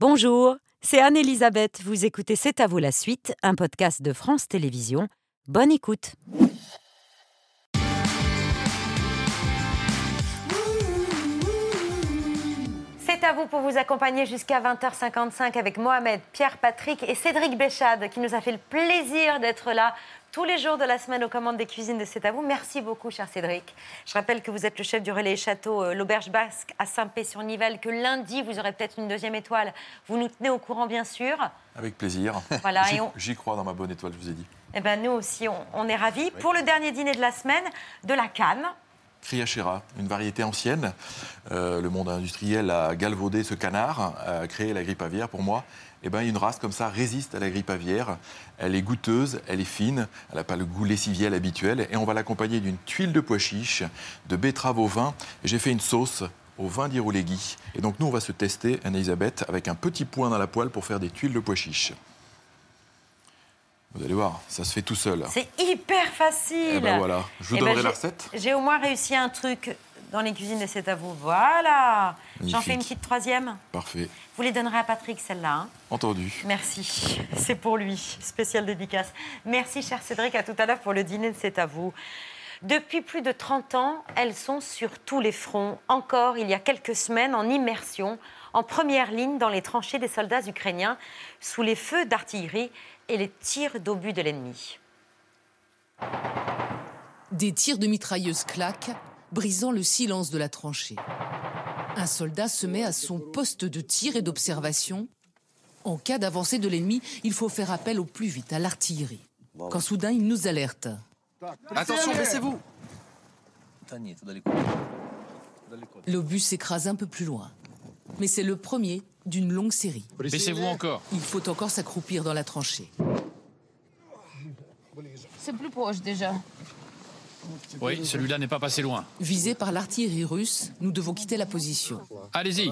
Bonjour, c'est Anne-Elisabeth. Vous écoutez C'est à vous la suite, un podcast de France Télévisions. Bonne écoute. C'est à vous pour vous accompagner jusqu'à 20h55 avec Mohamed, Pierre Patrick et Cédric Béchade qui nous a fait le plaisir d'être là tous les jours de la semaine aux commandes des cuisines de C'est à vous. Merci beaucoup, cher Cédric. Je rappelle que vous êtes le chef du relais château euh, L'Auberge Basque à Saint-Pé-sur-Nivelle, que lundi, vous aurez peut-être une deuxième étoile. Vous nous tenez au courant, bien sûr. Avec plaisir. Voilà, J'y- on- crois dans ma bonne étoile, je vous ai dit. Eh ben, nous aussi, on, on est ravis. Pour le dernier dîner de la semaine, de la canne. Criachera, une variété ancienne. Euh, le monde industriel a galvaudé ce canard, a créé la grippe aviaire pour moi. Et ben, une race comme ça résiste à la grippe aviaire. Elle est goûteuse, elle est fine, elle n'a pas le goût lessiviel habituel. Et on va l'accompagner d'une tuile de pois chiche, de betterave au vin. Et j'ai fait une sauce au vin d'Irouléguy. Et donc nous, on va se tester, Anne-Elisabeth, avec un petit point dans la poêle pour faire des tuiles de pois chiche. Vous allez voir, ça se fait tout seul. C'est hyper facile. Eh ben voilà, je vous Eh ben, donnerai la recette. J'ai au moins réussi un truc dans les cuisines de C'est à vous. Voilà. J'en fais une petite troisième. Parfait. Vous les donnerez à Patrick, celle-là. hein Entendu. Merci. C'est pour lui. Spécial dédicace. Merci, cher Cédric. À tout à l'heure pour le dîner de C'est à vous. Depuis plus de 30 ans, elles sont sur tous les fronts. Encore il y a quelques semaines, en immersion, en première ligne dans les tranchées des soldats ukrainiens, sous les feux d'artillerie et les tirs d'obus de l'ennemi. Des tirs de mitrailleuse claquent, brisant le silence de la tranchée. Un soldat se met à son poste de tir et d'observation. En cas d'avancée de l'ennemi, il faut faire appel au plus vite à l'artillerie. Quand soudain, il nous alerte. Attention, baissez-vous L'obus s'écrase un peu plus loin. Mais c'est le premier d'une longue série. Baissez-vous encore. Il faut encore s'accroupir dans la tranchée. C'est plus proche déjà. Oui, celui-là n'est pas passé loin. Visés par l'artillerie russe, nous devons quitter la position. Allez-y.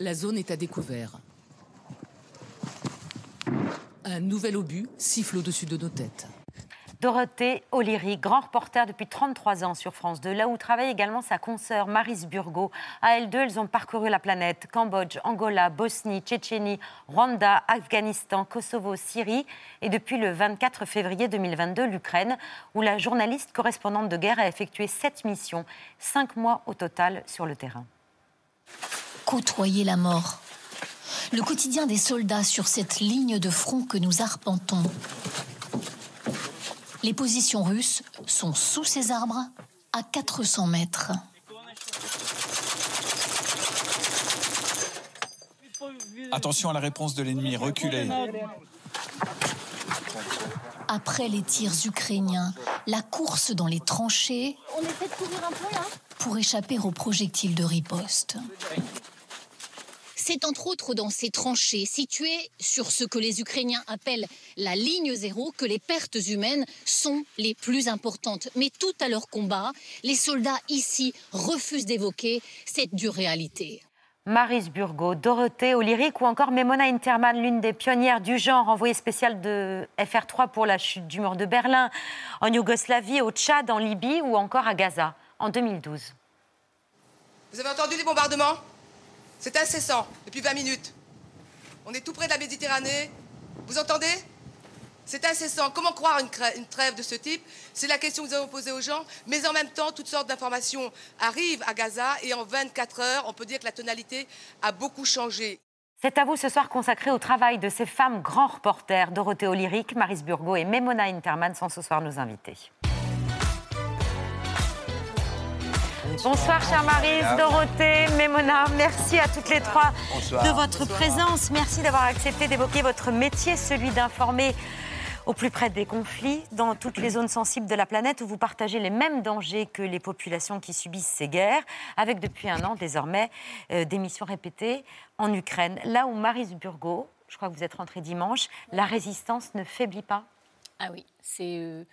La zone est à découvert. Un nouvel obus siffle au-dessus de nos têtes. Dorothée O'Leary, grand reporter depuis 33 ans sur France 2, là où travaille également sa consoeur Maris Burgo. À elles deux, elles ont parcouru la planète Cambodge, Angola, Bosnie, Tchétchénie, Rwanda, Afghanistan, Kosovo, Syrie et depuis le 24 février 2022, l'Ukraine, où la journaliste correspondante de guerre a effectué sept missions, cinq mois au total sur le terrain. côtoyer la mort. Le quotidien des soldats sur cette ligne de front que nous arpentons. Les positions russes sont sous ces arbres, à 400 mètres. Attention à la réponse de l'ennemi, reculez. Après les tirs ukrainiens, la course dans les tranchées pour échapper aux projectiles de riposte. C'est entre autres dans ces tranchées situées sur ce que les Ukrainiens appellent la ligne zéro que les pertes humaines sont les plus importantes. Mais tout à leur combat, les soldats ici refusent d'évoquer cette dure réalité. Maris Burgo, Dorothée O'Lyric ou encore Memona Interman, l'une des pionnières du genre, envoyée spéciale de FR3 pour la chute du mur de Berlin, en Yougoslavie, au Tchad, en Libye ou encore à Gaza en 2012. Vous avez entendu les bombardements? C'est incessant, depuis 20 minutes. On est tout près de la Méditerranée. Vous entendez? C'est incessant. Comment croire une, trêve de ce type? C'est la question que nous avons posée aux gens. Mais en même temps, toutes sortes d'informations arrivent à Gaza et en 24 heures, on peut dire que la tonalité a beaucoup changé. C'est à vous ce soir consacré au travail de ces femmes grands reporters. Dorothée O'Lyric, Maris Burgo et Memona Interman sont ce soir nos invités. Bonsoir, chère Marise, Dorothée, Memona. Merci à toutes les trois de votre présence. Merci d'avoir accepté d'évoquer votre métier, celui d'informer au plus près des conflits, dans toutes les zones sensibles de la planète où vous partagez les mêmes dangers que les populations qui subissent ces guerres, avec depuis un an désormais euh, des missions répétées en Ukraine. Là où Marise Burgo, je crois que vous êtes rentrée dimanche, la résistance ne faiblit pas. Ah oui, c'est euh,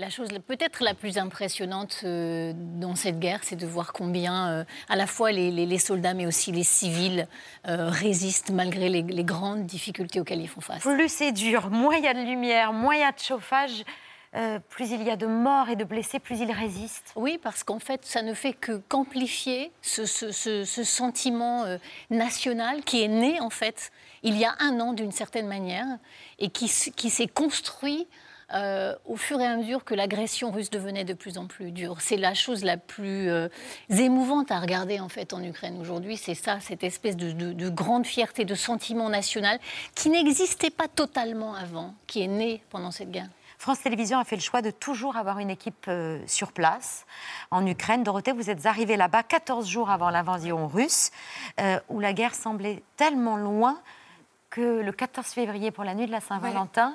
la chose peut-être la plus impressionnante euh, dans cette guerre, c'est de voir combien euh, à la fois les, les- les soldats mais aussi les civils euh, résistent malgré les, les grandes difficultés auxquelles ils font face. Plus c'est dur, moins il y a de lumière, moins il y a de chauffage, plus il y a de morts et de blessés, plus ils résistent. Oui, parce qu'en fait, ça ne fait que qu'amplifier ce, sentiment national qui est né, en fait, il y a un an d'une certaine manière, et qui, qui s'est construit euh, au fur et à mesure que l'agression russe devenait de plus en plus dure. C'est la chose la plus émouvante à regarder en fait en Ukraine aujourd'hui. C'est ça, cette espèce de, de, grande fierté, de sentiment national qui n'existait pas totalement avant, qui est né pendant cette guerre. France Télévisions a fait le choix de toujours avoir une équipe euh, sur place en Ukraine. Dorothée, vous êtes arrivée là-bas 14 jours avant l'invasion russe, euh, où la guerre semblait tellement loin que le 14 février, pour la nuit de la Saint-Valentin,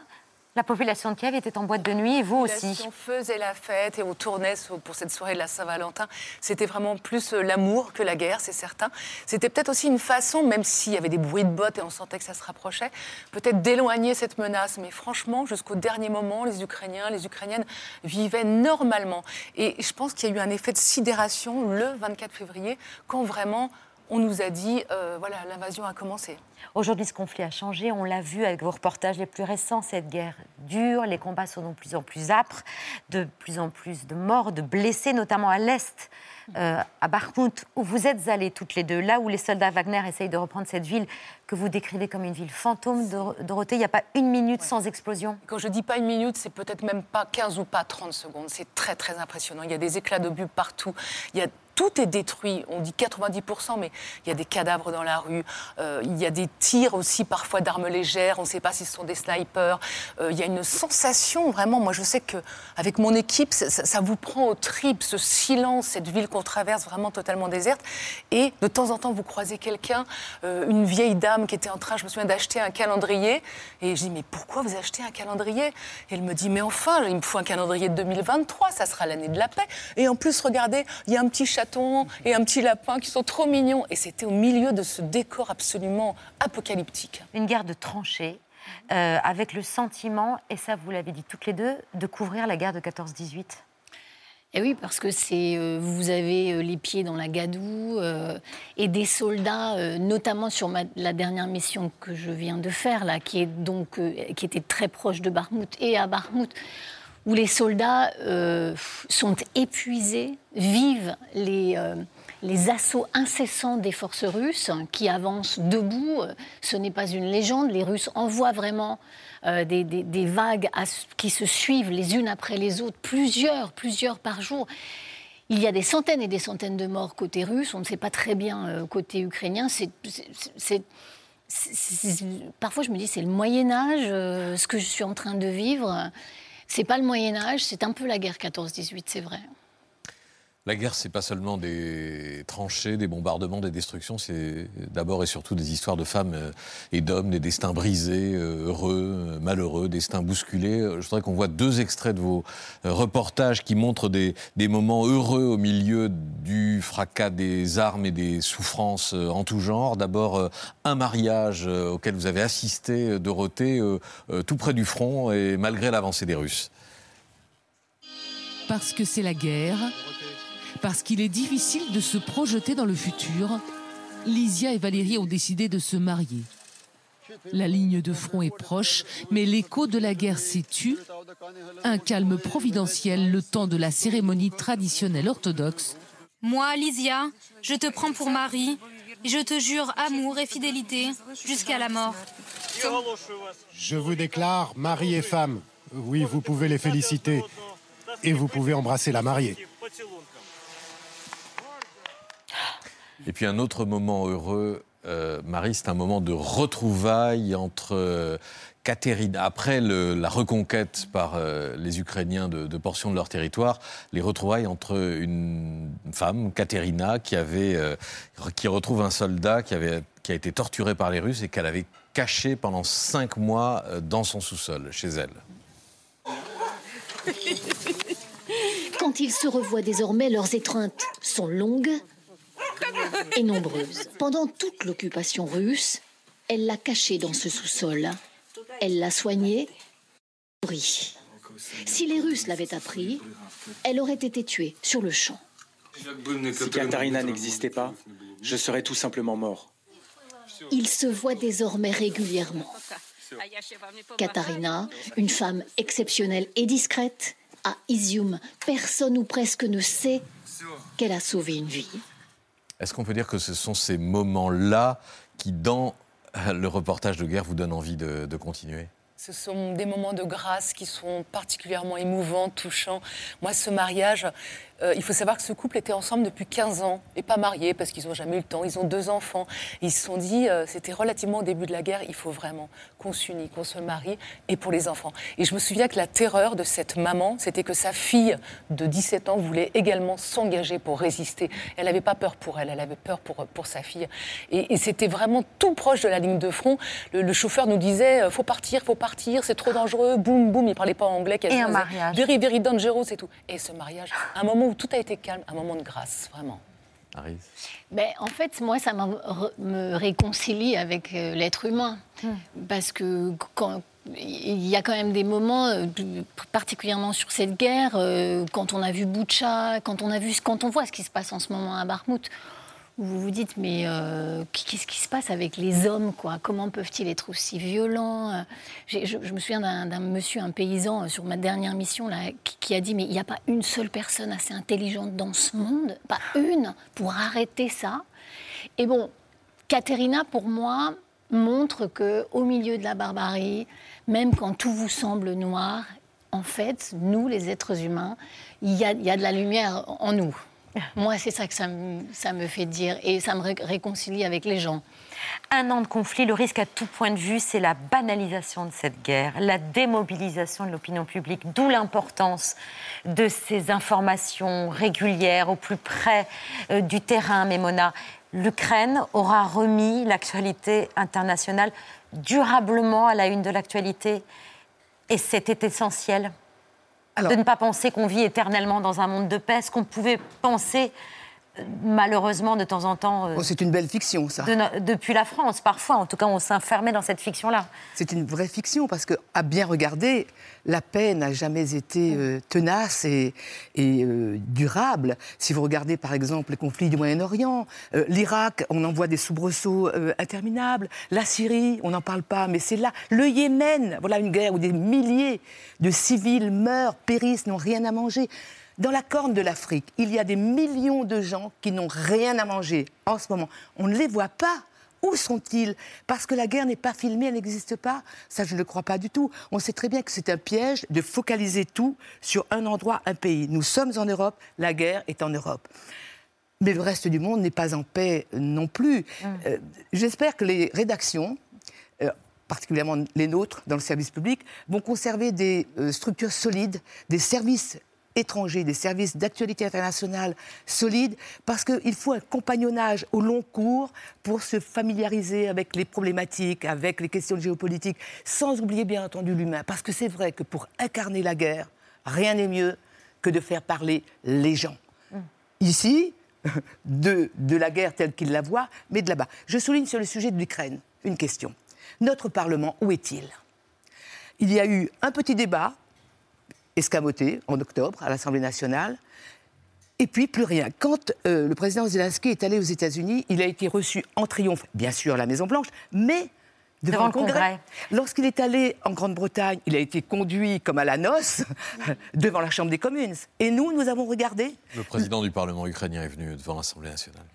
la population de Kiev était en boîte de nuit et vous aussi. On faisait la fête et on tournait pour cette soirée de la Saint-Valentin. C'était vraiment plus euh, l'amour que la guerre, c'est certain. C'était peut-être aussi une façon, même s'il y avait des bruits de bottes et on sentait que ça se rapprochait, peut-être d'éloigner cette menace. Mais franchement, jusqu'au dernier moment, les Ukrainiens, les Ukrainiennes vivaient normalement. Et je pense qu'il y a eu un effet de sidération le 24 février, quand vraiment on nous a dit, euh, voilà, l'invasion a commencé. Aujourd'hui, ce conflit a changé. On l'a vu avec vos reportages les plus récents. Cette guerre dure, les combats sont de plus en plus âpres, de plus en plus de morts, de blessés, notamment à l'est, euh, à Bakhmut, où vous êtes allés toutes les deux, là où les soldats Wagner essayent de reprendre cette ville que vous décrivez comme une ville fantôme. Dorothée, il n'y a pas une minute sans explosion? Quand je dis pas une minute, c'est peut-être même pas 15 ou pas 30 secondes. C'est très, très impressionnant. Il y a des éclats d'obus partout. Il y a tout est détruit. On dit 90%, mais il y a des cadavres dans la rue. Euh, il y a des tirs aussi, parfois d'armes légères. On ne sait pas si ce sont des snipers. Euh, il y a une sensation, vraiment. Moi, je sais qu'avec mon équipe, ça, vous prend au trip, ce silence, cette ville qu'on traverse vraiment totalement déserte. Et de temps en temps, vous croisez quelqu'un, euh, une vieille dame qui était en train, je me souviens, d'acheter un calendrier. Et je dis, mais pourquoi vous achetez un calendrier? Et elle me dit, mais enfin, il me faut un calendrier de 2023, ça sera l'année de la paix. Et en plus, regardez, il y a un petit chat et un petit lapin qui sont trop mignons. Et c'était au milieu de ce décor absolument apocalyptique. Une guerre de tranchées. Euh, avec le sentiment, et ça vous l'avez dit toutes les deux, de couvrir la guerre de 14-18 et eh oui, parce que c'est euh, vous avez euh, les pieds dans la gadoue et des soldats, notamment sur la dernière mission que je viens de faire là, qui est donc qui était très proche de Barmouth et à Barmouth où les soldats euh, sont épuisés, vivent les, euh, les assauts incessants des forces russes qui avancent debout. Ce n'est pas une légende, les Russes envoient vraiment euh, des, des, vagues qui se suivent les unes après les autres, plusieurs, plusieurs par jour. Il y a des centaines et des centaines de morts côté russe, on ne sait pas très bien côté ukrainien. C'est parfois je me dis c'est le Moyen Âge, ce que je suis en train de vivre. C'est pas le Moyen Âge, c'est un peu la guerre 14-18, c'est vrai. La guerre, c'est pas seulement des tranchées, des bombardements, des destructions, c'est d'abord et surtout des histoires de femmes euh, et d'hommes, des destins brisés, euh, heureux, malheureux, destins bousculés. Je voudrais qu'on voit deux extraits de vos euh, reportages qui montrent des, des, moments heureux au milieu du fracas des armes et des souffrances en tout genre. D'abord, un mariage auquel vous avez assisté, Dorothée, tout près du front et malgré l'avancée des Russes. Parce que c'est la guerre parce qu'il est difficile de se projeter dans le futur, Lysia et Valérie ont décidé de se marier. La ligne de front est proche, mais l'écho de la guerre s'est tu. Un calme providentiel le temps de la cérémonie traditionnelle orthodoxe. Moi, Lysia, je te prends pour mari et je te jure amour et fidélité jusqu'à la mort. Je vous déclare mari et femme. Oui, vous pouvez les féliciter et vous pouvez embrasser la mariée. Et puis un autre moment heureux, euh, Marie, c'est un moment de retrouvailles entre euh, après la reconquête par euh, les Ukrainiens de, portions de leur territoire, les retrouvailles entre une femme, Katerina, qui, avait, qui retrouve un soldat qui, avait, qui a été torturé par les Russes et qu'elle avait caché pendant cinq mois dans son sous-sol, chez elle. Quand ils se revoient désormais, leurs étreintes sont longues et nombreuse. Pendant toute l'occupation russe, elle l'a caché dans ce sous-sol. Elle l'a soigné, nourri. Si les Russes l'avaient appris, elle aurait été tuée sur le champ. Si Katarina n'existait pas, je serais tout simplement mort. Ils se voient désormais régulièrement. Katharina, une femme exceptionnelle et discrète, à Izium, personne ou presque ne sait qu'elle a sauvé une vie. Est-ce qu'on peut dire que ce sont ces moments-là qui, dans le reportage de guerre, vous donnent envie de, continuer? Ce sont des moments de grâce qui sont particulièrement émouvants, touchants. Moi, ce mariage, euh, il faut savoir que ce couple était ensemble depuis 15 ans et pas mariés parce qu'ils n'ont jamais eu le temps. Ils ont deux enfants. Ils se sont dit, euh, c'était relativement au début de la guerre, il faut vraiment qu'on s'unisse, qu'on se marie et pour les enfants. Et je me souviens que la terreur de cette maman, c'était que sa fille de 17 ans voulait également s'engager pour résister. Elle n'avait pas peur pour elle, elle avait peur pour, pour sa fille. Et, c'était vraiment tout proche de la ligne de front. Le, chauffeur nous disait, euh, faut partir, faut partir, c'est trop dangereux, boum, boum. Il parlait pas anglais. Et un mariage. Very, very dangerous et tout. Et ce mariage, un moment où tout a été calme, un moment de grâce, vraiment. Ben, en fait, moi, ça me réconcilie avec euh, l'être humain. Hmm. Parce que quand, il y a quand même des moments, euh, particulièrement sur cette guerre, euh, quand on a vu Boucha, quand on a vu, quand on voit ce qui se passe en ce moment à Bakhmout, vous vous dites, mais euh, qu'est-ce qui se passe avec les hommes quoi? Comment peuvent-ils être aussi violents? Je, me souviens d'un monsieur, un paysan, euh, sur ma dernière mission, là, qui, a dit, mais il n'y a pas une seule personne assez intelligente dans ce monde, pas une, pour arrêter ça? Et bon, Katerina, pour moi, montre que au milieu de la barbarie, même quand tout vous semble noir, en fait, nous, les êtres humains, il y a de la lumière en nous. Moi, c'est ça que ça me, fait dire et ça me réconcilie avec les gens. Un an de conflit, le risque à tout point de vue, c'est la banalisation de cette guerre, la démobilisation de l'opinion publique, d'où l'importance de ces informations régulières au plus près euh, du terrain, Mémona. L'Ukraine aura remis l'actualité internationale durablement à la une de l'actualité et c'était essentiel de ne pas penser qu'on vit éternellement dans un monde de paix, ce qu'on pouvait penser malheureusement de temps en temps. Euh, oh, c'est une belle fiction, ça. depuis la France, parfois. En tout cas, on s'enfermait dans cette fiction-là. C'est une vraie fiction parce que, à bien regarder, la paix n'a jamais été euh, tenace et, euh, durable. Si vous regardez, par exemple, les conflits du Moyen-Orient, l'Irak, on en voit des soubresauts interminables. La Syrie, on n'en parle pas, mais c'est là. Le Yémen, voilà une guerre où des milliers de civils meurent, périssent, n'ont rien à manger. Dans la corne de l'Afrique, il y a des millions de gens qui n'ont rien à manger en ce moment. On ne les voit pas. Où sont-ils? Parce que la guerre n'est pas filmée, elle n'existe pas. Ça, je ne le crois pas du tout. On sait très bien que c'est un piège de focaliser tout sur un endroit, un pays. Nous sommes en Europe, la guerre est en Europe. Mais le reste du monde n'est pas en paix non plus. Mmh. Euh, j'espère que les rédactions, euh, particulièrement les nôtres dans le service public, vont conserver des euh, structures solides, des services étrangers, des services d'actualité internationale solides, parce qu'il faut un compagnonnage au long cours pour se familiariser avec les problématiques, avec les questions géopolitiques, sans oublier bien entendu l'humain. Parce que c'est vrai que pour incarner la guerre, rien n'est mieux que de faire parler les gens. Mm. Ici, de, de la guerre telle qu'ils la voient, mais de là-bas. Je souligne sur le sujet de l'Ukraine une question. Notre Parlement, où est-il? Il y a eu un petit débat escamoté en octobre à l'Assemblée nationale. Et puis plus rien. Quand euh, le président Zelensky est allé aux États-Unis, il a été reçu en triomphe, bien sûr, à la Maison-Blanche, mais devant, le Congrès. Lorsqu'il est allé en Grande-Bretagne, il a été conduit comme à la noce devant la Chambre des communes. Et nous, nous avons regardé. Le président du Parlement ukrainien est venu devant l'Assemblée nationale.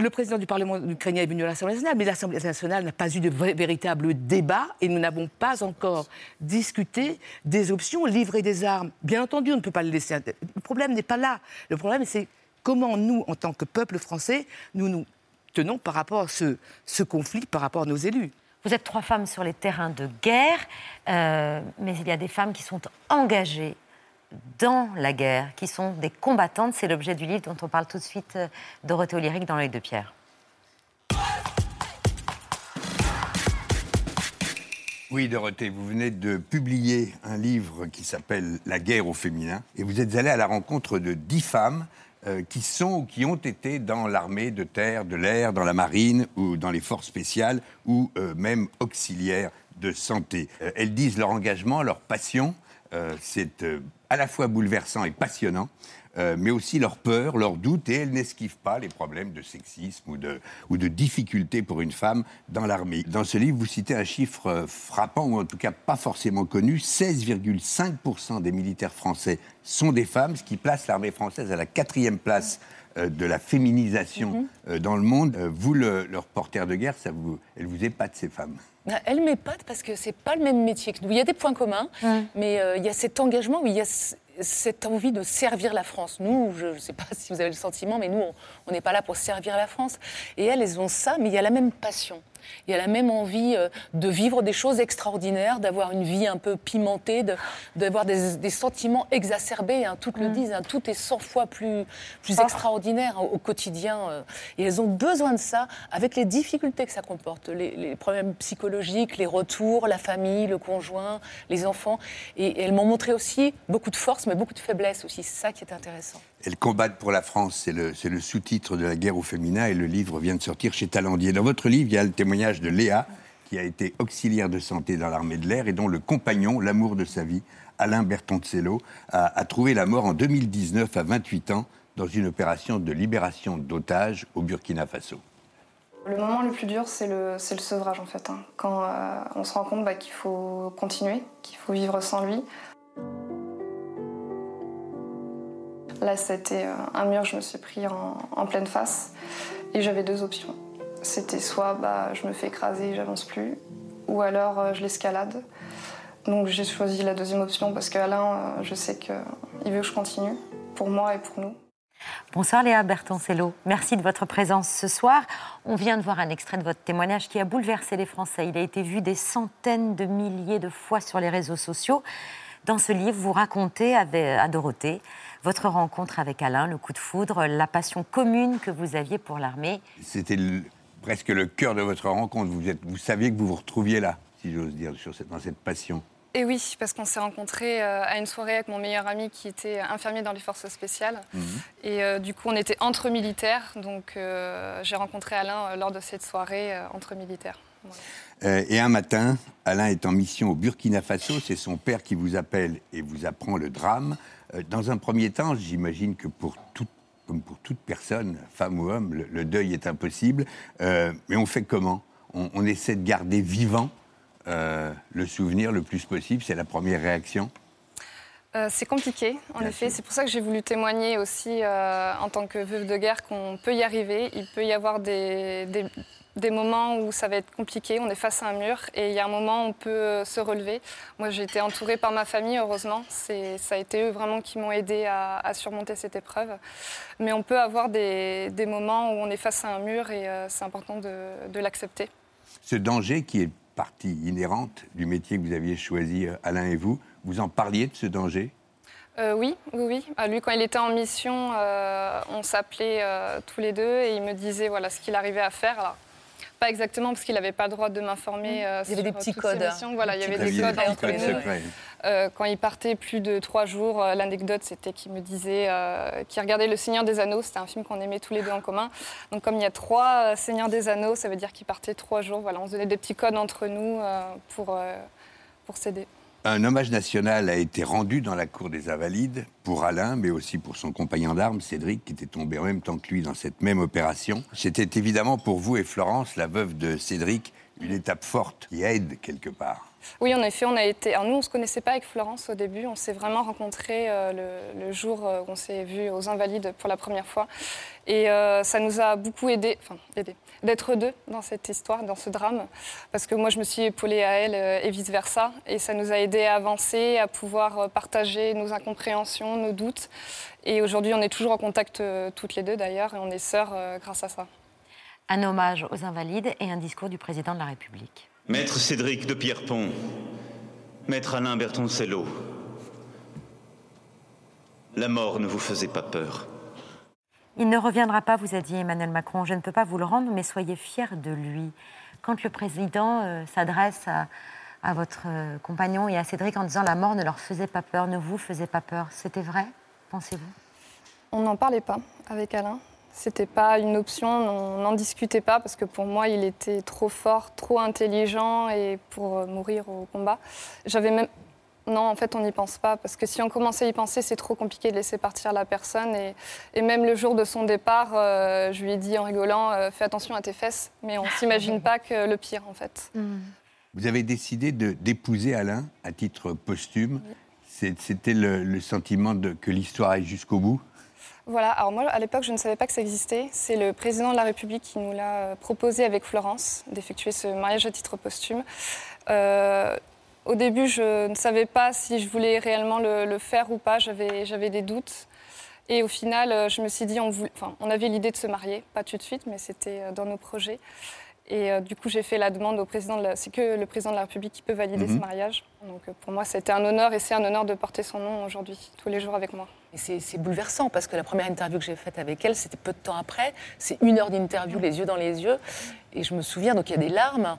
Le président du Parlement ukrainien est venu à l'Assemblée nationale, mais l'Assemblée nationale n'a pas eu de véritable débat et nous n'avons pas encore discuté des options, livrer des armes. Bien entendu, on ne peut pas le laisser. Le problème n'est pas là. Le problème, c'est comment nous, en tant que peuple français, nous nous tenons par rapport à ce, conflit, par rapport à nos élus. Vous êtes trois femmes sur les terrains de guerre, euh, mais il y a des femmes qui sont engagées dans la guerre, qui sont des combattantes. C'est l'objet du livre dont on parle tout de suite, euh, Dorothée Olyric dans l'œil de pierre. Oui, Dorothée, vous venez de publier un livre qui s'appelle La guerre au féminin, et vous êtes allée à la rencontre de dix femmes euh, qui sont ou qui ont été dans l'armée de terre, de l'air, dans la marine ou dans les forces spéciales ou euh, même auxiliaires de santé. elles disent leur engagement, leur passion. C'est à la fois bouleversant et passionnant. euh, mais aussi leurs peurs, leurs doutes, et elles n'esquivent pas les problèmes de sexisme ou de, ou de difficultés pour une femme dans l'armée. Dans ce livre, vous citez un chiffre euh, frappant, ou en tout cas pas forcément connu, 16,5% des militaires français sont des femmes, ce qui place l'armée française à la quatrième place euh, de la féminisation Mhm. dans le monde. Vous, le, le reporter de guerre, ça vous, elle vous épate, ces femmes? Elle m'épate parce que c'est pas le même métier que nous. Il y a des points communs, mais euh, il y a cet engagement, où il y a cette envie de servir la France. Nous, je ne sais pas si vous avez le sentiment, mais nous, on n'est pas là pour servir la France. Et elles, elles ont ça, mais il y a la même passion. Il y a la même envie euh, de vivre des choses extraordinaires, d'avoir une vie un peu pimentée, de- d'avoir des, des sentiments exacerbés. hein. Toutes le disent, hein. tout est 100 fois plus, plus extraordinaire hein, au quotidien. euh. Et elles ont besoin de ça, avec les difficultés que ça comporte, les, les problèmes psychologiques, les retours, la famille, le conjoint, les enfants. Et, et elles m'ont montré aussi beaucoup de force, mais beaucoup de faiblesse aussi. C'est ça qui est intéressant. Elles combattent pour la France, c'est le, sous-titre de la guerre au féminin et le livre vient de sortir chez Talandier. Dans votre livre, il y a le témoignage de Léa, qui a été auxiliaire de santé dans l'armée de l'air et dont le compagnon, l'amour de sa vie, Alain Bertoncello, a, trouvé la mort en 2019 à 28 ans dans une opération de libération d'otages au Burkina Faso. Le moment le plus dur, c'est le, c'est le sevrage en fait. hein. Quand euh, on se rend compte bah, qu'il faut continuer, qu'il faut vivre sans lui. Là, c'était euh, un mur, je me suis pris en, pleine face et j'avais deux options. C'était soit bah, je me fais écraser j'avance plus, ou alors euh, je l'escalade. Donc j'ai choisi la deuxième option parce qu'Alain, euh, je sais qu'il veut que je continue, pour moi et pour nous. Bonsoir Léa Bertoncello, merci de votre présence ce soir. On vient de voir un extrait de votre témoignage qui a bouleversé les Français. Il a été vu des centaines de milliers de fois sur les réseaux sociaux. Dans ce livre, vous racontez avec- à Dorothée votre rencontre avec Alain, le coup de foudre, la passion commune que vous aviez pour l'armée. C'était le- presque le cœur de votre rencontre. Vous, êtes, vous saviez que vous vous retrouviez là, si j'ose dire, sur cette, dans cette passion. Et oui, parce qu'on s'est rencontrés euh, à une soirée avec mon meilleur ami qui était infirmier dans les forces spéciales. Et euh, du coup, on était entre militaires. Donc, euh, j'ai rencontré Alain euh, lors de cette soirée euh, entre militaires. Euh, et un matin, Alain est en mission au Burkina Faso. C'est son père qui vous appelle et vous apprend le drame. Euh, dans un premier temps, j'imagine que pour toute, comme pour toute personne, femme ou homme, le, le deuil est impossible. Euh, mais on fait comment? On, on essaie de garder vivant le souvenir le plus possible. C'est la première réaction? Euh, c'est compliqué, en effet. C'est pour ça que j'ai voulu témoigner aussi euh, en tant que veuve de guerre qu'on peut y arriver. Il peut y avoir des, des- des moments où ça va être compliqué, on est face à un mur et il y a un moment où on peut euh, se relever. Moi, j'ai été entourée par ma famille, heureusement. Ça a été eux vraiment qui m'ont aidée à, à surmonter cette épreuve. Mais on peut avoir des, des moments où on est face à un mur et euh, c'est important de, de l'accepter. Ce danger qui est partie inhérente du métier que vous aviez choisi, euh, Alain et vous, vous en parliez de ce danger? Euh, oui, oui, oui. Lui, quand il était en mission, euh, on s'appelait euh, tous les deux et il me disait voilà ce qu'il arrivait à faire. Alors, pas exactement parce qu'il n'avait pas le droit de m'informer. euh, Il y avait des sur petits codes. Voilà, il y avait des codes entre nous. Euh, quand il partait plus de trois jours, euh, l'anecdote c'était qu'il me disait euh, qu'il regardait Le Seigneur des Anneaux. C'était un film qu'on aimait tous les deux en commun. Donc comme il y a trois euh, Seigneurs des Anneaux, ça veut dire qu'il partait trois jours. Voilà, on se donnait des petits codes entre nous euh, pour, euh, pour s'aider. Un hommage national a été rendu dans la cour des Invalides pour Alain, mais aussi pour son compagnon d'armes, Cédric, qui était tombé en même temps que lui dans cette même opération. C'était évidemment pour vous et Florence, la veuve de Cédric, une étape forte qui aide quelque part. Oui, en effet, on a été. Nous, on se connaissait pas avec Florence au début. On s'est vraiment rencontrés euh, le, le jour euh, où on s'est vus aux Invalides pour la première fois. Et euh, ça nous a beaucoup aidé, enfin aidé, d'être deux dans cette histoire, dans ce drame, parce que moi, je me suis épaulée à elle euh, et vice versa. Et ça nous a aidé à avancer, à pouvoir euh, partager nos incompréhensions, nos doutes. Et aujourd'hui, on est toujours en contact euh, toutes les deux d'ailleurs, et on est sœurs grâce à ça. Un hommage aux Invalides et un discours du président de la République. Maître Cédric de Pierrepont, Maître Alain Bertoncello, la mort ne vous faisait pas peur. Il ne reviendra pas, vous a dit Emmanuel Macron. Je ne peux pas vous le rendre, mais soyez fiers de lui. Quand le président euh, s'adresse à, à votre euh, compagnon et à Cédric en disant la mort ne leur faisait pas peur, ne vous faisait pas peur, c'était vrai, pensez-vous? On n'en parlait pas avec Alain. C'était pas une option, on n'en discutait pas parce que pour moi, il était trop fort, trop intelligent et pour euh, mourir au combat. J'avais même, Non, en fait, on n'y pense pas, parce que si on commençait à y penser, c'est trop compliqué de laisser partir la personne. Et, et même le jour de son départ, euh, je lui ai dit en rigolant, euh, fais attention à tes fesses, mais on s'imagine pas que le pire, en fait. Vous avez décidé de- d'épouser Alain à titre posthume. C'est- C'était le, le sentiment de, que l'histoire aille jusqu'au bout? Voilà, alors moi, à l'époque, je ne savais pas que ça existait. C'est le président de la République qui nous l'a euh, proposé avec Florence, d'effectuer ce mariage à titre posthume. Euh, au début, je ne savais pas si je voulais réellement le, faire ou pas, j'avais des doutes. Et au final, euh, je me suis dit, on avait l'idée de se marier, pas tout de suite, mais c'était euh, dans nos projets. Et euh, du coup, j'ai fait la demande au président de la... C'est que le président de la République qui peut valider Mhm. ce mariage. Donc euh, pour moi, c'était un honneur et c'est un honneur de porter son nom aujourd'hui, tous les jours avec moi. Et c'est c'est bouleversant parce que la première interview que j'ai faite avec elle, c'était peu de temps après. C'est une heure d'interview, les yeux dans les yeux. Et je me souviens, donc il y a des larmes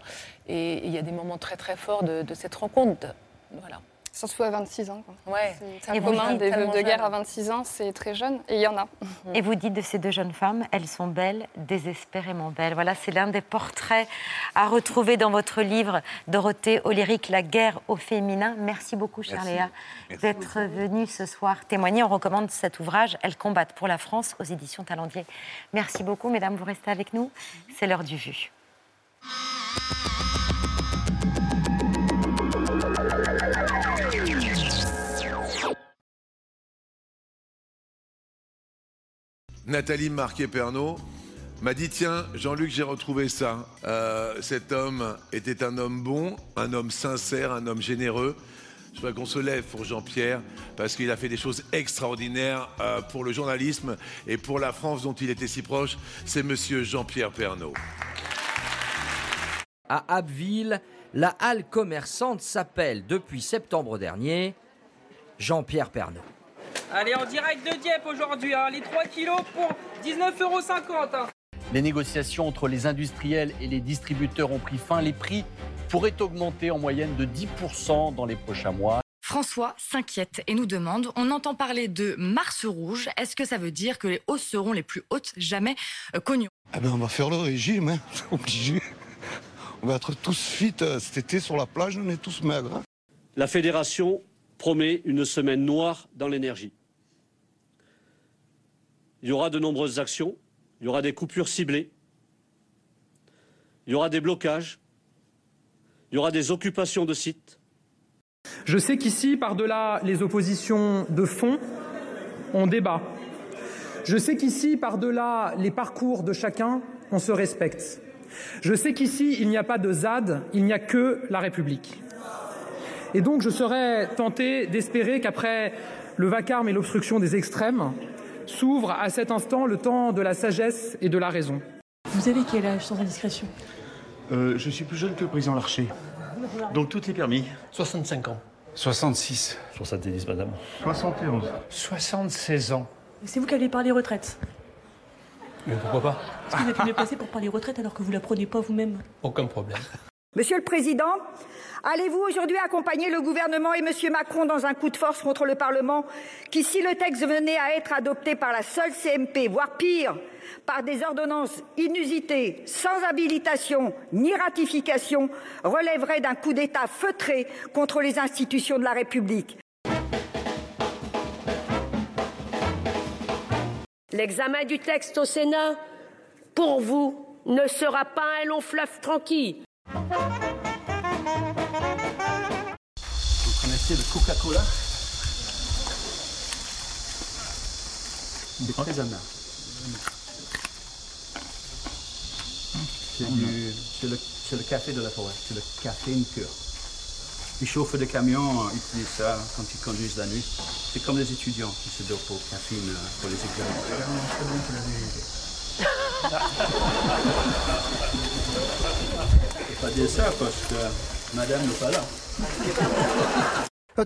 et et il y a des moments très très forts de, de cette rencontre. Voilà. Surtout à 26 ans. quoi. Ouais. C'est Et commun dites des vœux de guerre jeune. à 26 ans, c'est très jeune, et il y en a. Et vous dites de ces deux jeunes femmes, elles sont belles, désespérément belles. Voilà, c'est l'un des portraits à retrouver dans votre livre, Dorothée Olyrique, La guerre au féminin. Merci beaucoup, chère. Léa, d'être venue ce soir témoigner. On recommande cet ouvrage, Elles combattent pour la France, aux éditions Talendier. Merci beaucoup, mesdames, vous restez avec nous. C'est l'heure du vu. Nathalie Marquet-Pernot m'a dit Tiens, Jean-Luc, j'ai retrouvé ça. Euh, cet homme était un homme bon, un homme sincère, un homme généreux. Je voudrais qu'on se lève pour Jean-Pierre parce qu'il a fait des choses extraordinaires euh, pour le journalisme et pour la France dont il était si proche. C'est monsieur Jean-Pierre Pernaud. À Abbeville, la halle commerçante s'appelle depuis septembre dernier Jean-Pierre Pernaud. Allez, en direct de Dieppe aujourd'hui, hein, les 3 kilos pour 19,50 euros. hein. Les négociations entre les industriels et les distributeurs ont pris fin. Les prix pourraient augmenter en moyenne de 10% dans les prochains mois. François s'inquiète et nous demande, on entend parler de Mars rouge, est-ce que ça veut dire que les hausses seront les plus hautes jamais euh, connues? Ah ben on va faire le régime, hein, c'est obligé. On va être tous fit euh, cet été sur la plage, on est tous maigres. hein. La fédération promet une semaine noire dans l'énergie. Il y aura de nombreuses actions, il y aura des coupures ciblées, il y aura des blocages, il y aura des occupations de sites. Je sais qu'ici, par-delà les oppositions de fond, on débat. Je sais qu'ici, par-delà les parcours de chacun, on se respecte. Je sais qu'ici, il n'y a pas de ZAD, il n'y a que la République. Et donc, je serais tenté d'espérer qu'après le vacarme et l'obstruction des extrêmes, s'ouvre à cet instant le temps de la sagesse et de la raison. Vous avez quel âge sans indiscrétion? Euh, je suis plus jeune que le président Larcher. Donc tout est permis. 65 ans. 66. 70, madame. 71. 76 ans. C'est vous qui allez parler retraite. Mais pourquoi pas? Est-ce que vous êtes mieux placé pour parler retraite alors que vous la prenez pas vous-même Aucun problème. Monsieur le Président, allez-vous aujourd'hui accompagner le gouvernement et Monsieur Macron dans un coup de force contre le Parlement qui, si le texte venait à être adopté par la seule CMP, voire pire, par des ordonnances inusitées, sans habilitation ni ratification, relèverait d'un coup d'État feutré contre les institutions de la République? L'examen du texte au Sénat, pour vous, ne sera pas un long fleuve tranquille. Vous connaissez le Coca-Cola? C'est très amer. C'est du- c'est le, c'est le café de la forêt, c'est le café pur. Les chauffeurs de camions euh, utilisent ça quand ils conduisent la nuit. C'est comme les étudiants qui se dopent au caféine euh, pour les examens. Je peux pas dire ça parce que madame n'est pas là.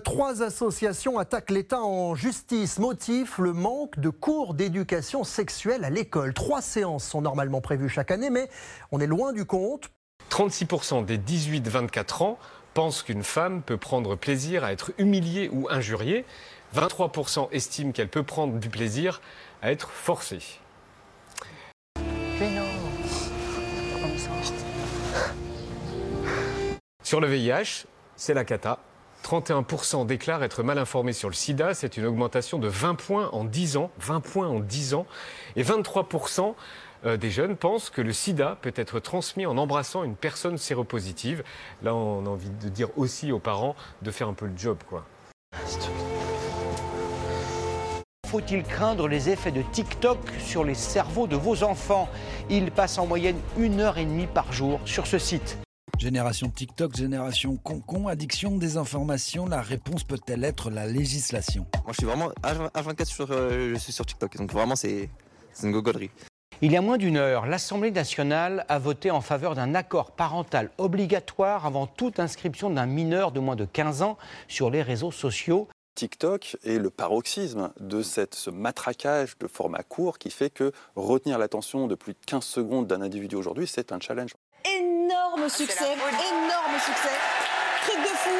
Trois associations attaquent l'État en justice. Motif, le manque de cours d'éducation sexuelle à l'école. Trois séances sont normalement prévues chaque année, mais on est loin du compte. 36% des 18-24 ans pensent qu'une femme peut prendre plaisir à être humiliée ou injuriée. 23% estiment qu'elle peut prendre du plaisir à être forcée. Sur le VIH, c'est la cata. 31% déclarent être mal informés sur le sida. C'est une augmentation de 20 points en 10 ans. 20 points en 10 ans. Et 23% euh, des jeunes pensent que le sida peut être transmis en embrassant une personne séropositive. Là, on a envie de dire aussi aux parents de faire un peu le job. Faut-il craindre les effets de TikTok sur les cerveaux de vos enfants? Ils passent en moyenne une heure et demie par jour sur ce site. Génération TikTok, génération concon, addiction, désinformation, la réponse peut-elle être la législation? Moi je suis vraiment H24 sur, euh, je suis sur TikTok, donc vraiment c'est une gogolerie. Il y a moins d'une heure, l'Assemblée nationale a voté en faveur d'un accord parental obligatoire avant toute inscription d'un mineur de moins de 15 ans sur les réseaux sociaux. TikTok est le paroxysme de cette, ce matraquage de format court qui fait que retenir l'attention de plus de 15 secondes d'un individu aujourd'hui, c'est un challenge. Énorme succès, énorme succès. Truc de fou,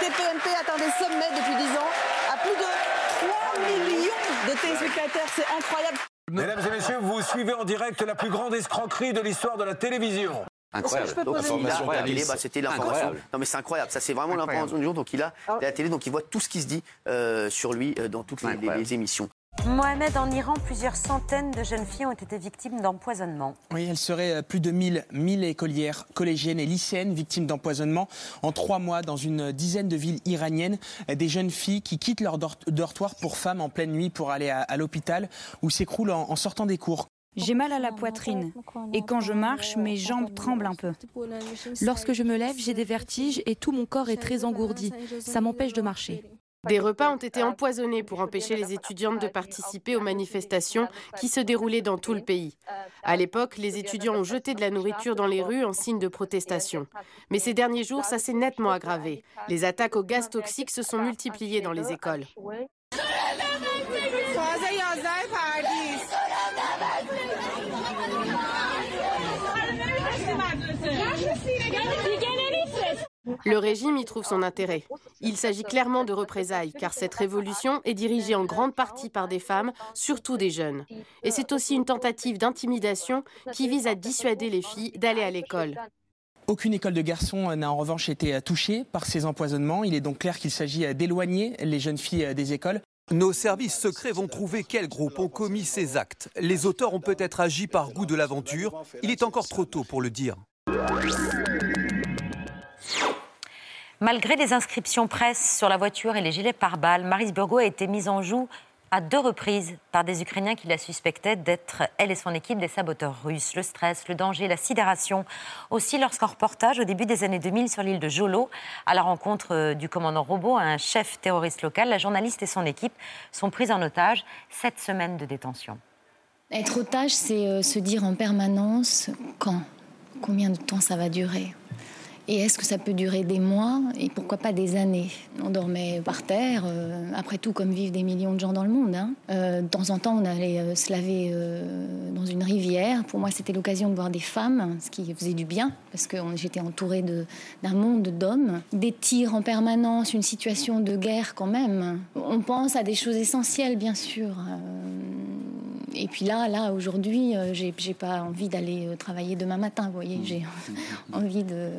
TPMP atteint des sommets depuis 10 ans, à plus de 3 millions de téléspectateurs, c'est incroyable. Mesdames et messieurs, vous suivez en direct la plus grande escroquerie de l'histoire de la télévision. Incroyable. L'information à la télé, bah, c'était l'information. Non, mais c'est incroyable. Ça, c'est vraiment l'information du jour. Donc, il a à la télé, donc il voit tout ce qui se dit euh, sur lui euh, dans toutes les, les- les émissions. Mohamed, en Iran, plusieurs centaines de jeunes filles ont été victimes d'empoisonnement. Oui, elles seraient euh, plus de 1000, 1000 écolières, collégiennes et lycéennes victimes d'empoisonnement en trois mois dans une dizaine de villes iraniennes. Des jeunes filles qui quittent leur dor- dortoir pour femmes en pleine nuit pour aller à, à l'hôpital ou s'écroulent en, en sortant des cours. J'ai mal à la poitrine et quand je marche, mes jambes tremblent un peu. Lorsque je me lève, j'ai des vertiges et tout mon corps est très engourdi. Ça m'empêche de marcher. Des repas ont été empoisonnés pour empêcher les étudiantes de participer aux manifestations qui se déroulaient dans tout le pays. À l'époque, les étudiants ont jeté de la nourriture dans les rues en signe de protestation. Mais ces derniers jours, ça s'est nettement aggravé. Les attaques au gaz toxique se sont multipliées dans les écoles. Le régime y trouve son intérêt. Il s'agit clairement de représailles, car cette révolution est dirigée en grande partie par des femmes, surtout des jeunes. Et c'est aussi une tentative d'intimidation qui vise à dissuader les filles d'aller à l'école. Aucune école de garçons euh, n'a en revanche été euh, touchée par ces empoisonnements. Il est donc clair qu'il s'agit euh, d'éloigner les jeunes filles des écoles. Nos services secrets vont trouver quels groupes ont commis ces actes. Les auteurs ont peut-être agi par goût de l'aventure. Il est encore trop tôt pour le dire. Malgré des inscriptions presse sur la voiture et les gilets pare-balles, Maris Burgo a été mise en joue à deux reprises par des Ukrainiens qui la suspectaient d'être, elle et son équipe, des saboteurs russes. Le stress, le danger, la sidération. Aussi, lorsqu'en reportage, au début des années 2000, sur l'île de Jolo, à la rencontre euh, du commandant Robot, un chef terroriste local, la journaliste et son équipe sont prises en otage. Sept semaines de détention. Être otage, c'est euh, se dire en permanence quand, combien de temps ça va durer. Et est-ce que ça peut durer des mois et pourquoi pas des années? On dormait par terre, euh, après tout comme vivent des millions de gens dans le monde. hein. Euh, de temps en temps, on allait euh, se laver dans une rivière. Pour moi, c'était l'occasion de voir des femmes, ce qui faisait du bien, parce que j'étais entourée d'un monde d'hommes. Des tirs en permanence, une situation de guerre quand même. On pense à des choses essentielles, bien sûr. Et puis là, là aujourd'hui, euh, j'ai j'ai pas envie d'aller euh, travailler demain matin. Vous voyez, j'ai envie de